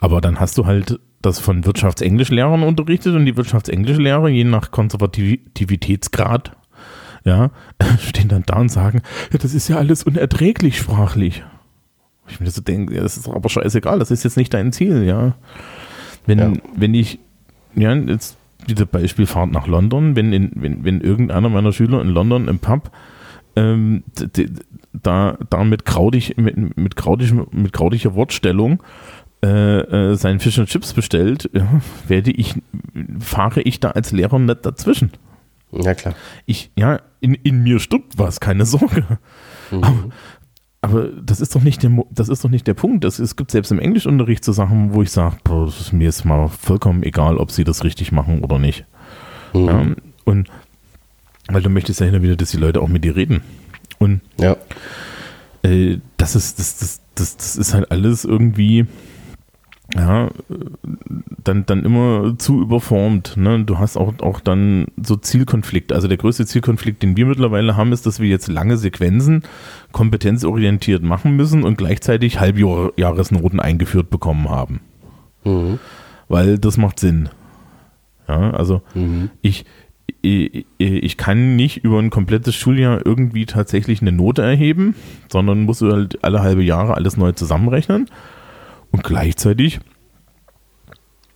Aber dann hast du halt das von Wirtschaftsenglischlehrern unterrichtet und die Wirtschaftsenglischlehrer, je nach Konservativitätsgrad, ja, <laughs> stehen dann da und sagen, ja, das ist ja alles unerträglich sprachlich. Ich mir so denke, ja, das ist aber scheißegal, das ist jetzt nicht dein Ziel, ja. Wenn, Ja. wenn ich, ja, jetzt wieder Beispiel Fahrt nach London, wenn, in, wenn, wenn irgendeiner meiner Schüler in London im Pub ähm, da, da mit, krautig, mit, mit, krautig, mit krautischer Wortstellung äh, äh, seinen Fish and Chips bestellt, werde ich, fahre ich da als Lehrer nicht dazwischen. Ja, klar. Ich, ja, in, in mir stirbt was, keine Sorge. Aber, aber das ist doch nicht der, das ist doch nicht der Punkt. Das, es gibt selbst im Englischunterricht so Sachen, wo ich sage, ist mir jetzt mal vollkommen egal, ob sie das richtig machen oder nicht. Mhm. Ja, und weil du möchtest ja hin und wieder, dass die Leute auch mit dir reden. Und Ja. äh, das ist, das, das, das, das ist halt alles irgendwie, ja, dann, dann immer zu überformt. Ne? Du hast auch, auch dann so Zielkonflikte. Also der größte Zielkonflikt, den wir mittlerweile haben, ist, dass wir jetzt lange Sequenzen kompetenzorientiert machen müssen und gleichzeitig Halbjahresnoten eingeführt bekommen haben. Mhm. Weil das macht Sinn. Ja, also ich, ich, ich kann nicht über ein komplettes Schuljahr irgendwie tatsächlich eine Note erheben, sondern muss halt alle halbe Jahre alles neu zusammenrechnen. Und gleichzeitig,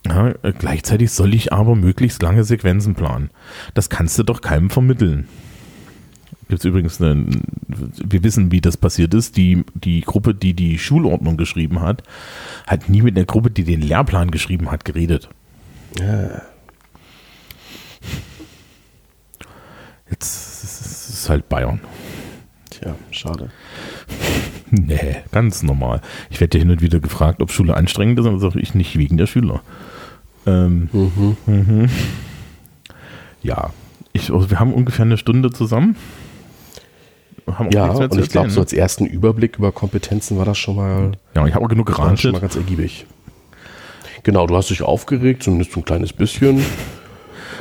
ja, gleichzeitig soll ich aber möglichst lange Sequenzen planen. Das kannst du doch keinem vermitteln. Gibt es übrigens eine, wir wissen, wie das passiert ist. Die, die Gruppe, die die Schulordnung geschrieben hat, hat nie mit der Gruppe, die den Lehrplan geschrieben hat, geredet. Ja. Jetzt ist es halt Bayern. Tja, schade. <laughs> Nee, ganz normal. Ich werde ja hin und wieder gefragt, ob Schule anstrengend ist, und sage ich nicht wegen der Schüler. Ähm, mhm. Ja, ich, also wir haben ungefähr eine Stunde zusammen. Ja, und ich glaube, so als ersten Überblick über Kompetenzen war das schon mal, ne? Ja, ich habe auch genug das schon mal gerantet. ganz ergiebig. Genau, du hast dich aufgeregt, zumindest so ein kleines bisschen. <laughs>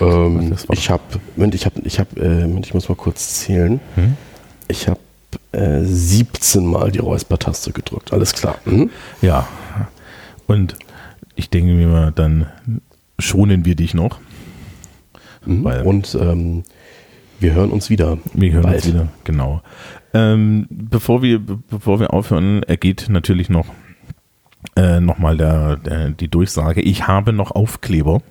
Ähm, ich habe, Moment, ich habe, ich habe, äh, Moment, ich muss mal kurz zählen. Hm? Ich habe äh, 17 Mal die Räusper-Taste gedrückt. Alles klar. Mhm. Ja, und ich denke mir mal, dann schonen wir dich noch. Mhm. Und ähm, wir hören uns wieder. Wir hören Bald. uns wieder, genau. Ähm, bevor, wir, be- bevor wir aufhören, ergeht natürlich noch, äh, noch mal der, der, die Durchsage. Ich habe noch Aufkleber.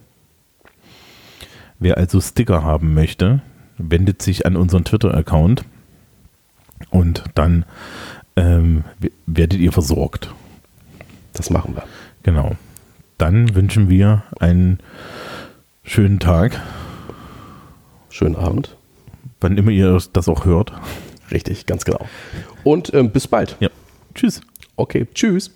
Wer also Sticker haben möchte, wendet sich an unseren Twitter-Account und dann ähm, werdet ihr versorgt. Das machen wir. Genau. Dann wünschen wir einen schönen Tag. Schönen Abend. Wann immer ihr das auch hört. Richtig, ganz genau. Und ähm, bis bald. Ja. Tschüss. Okay, tschüss.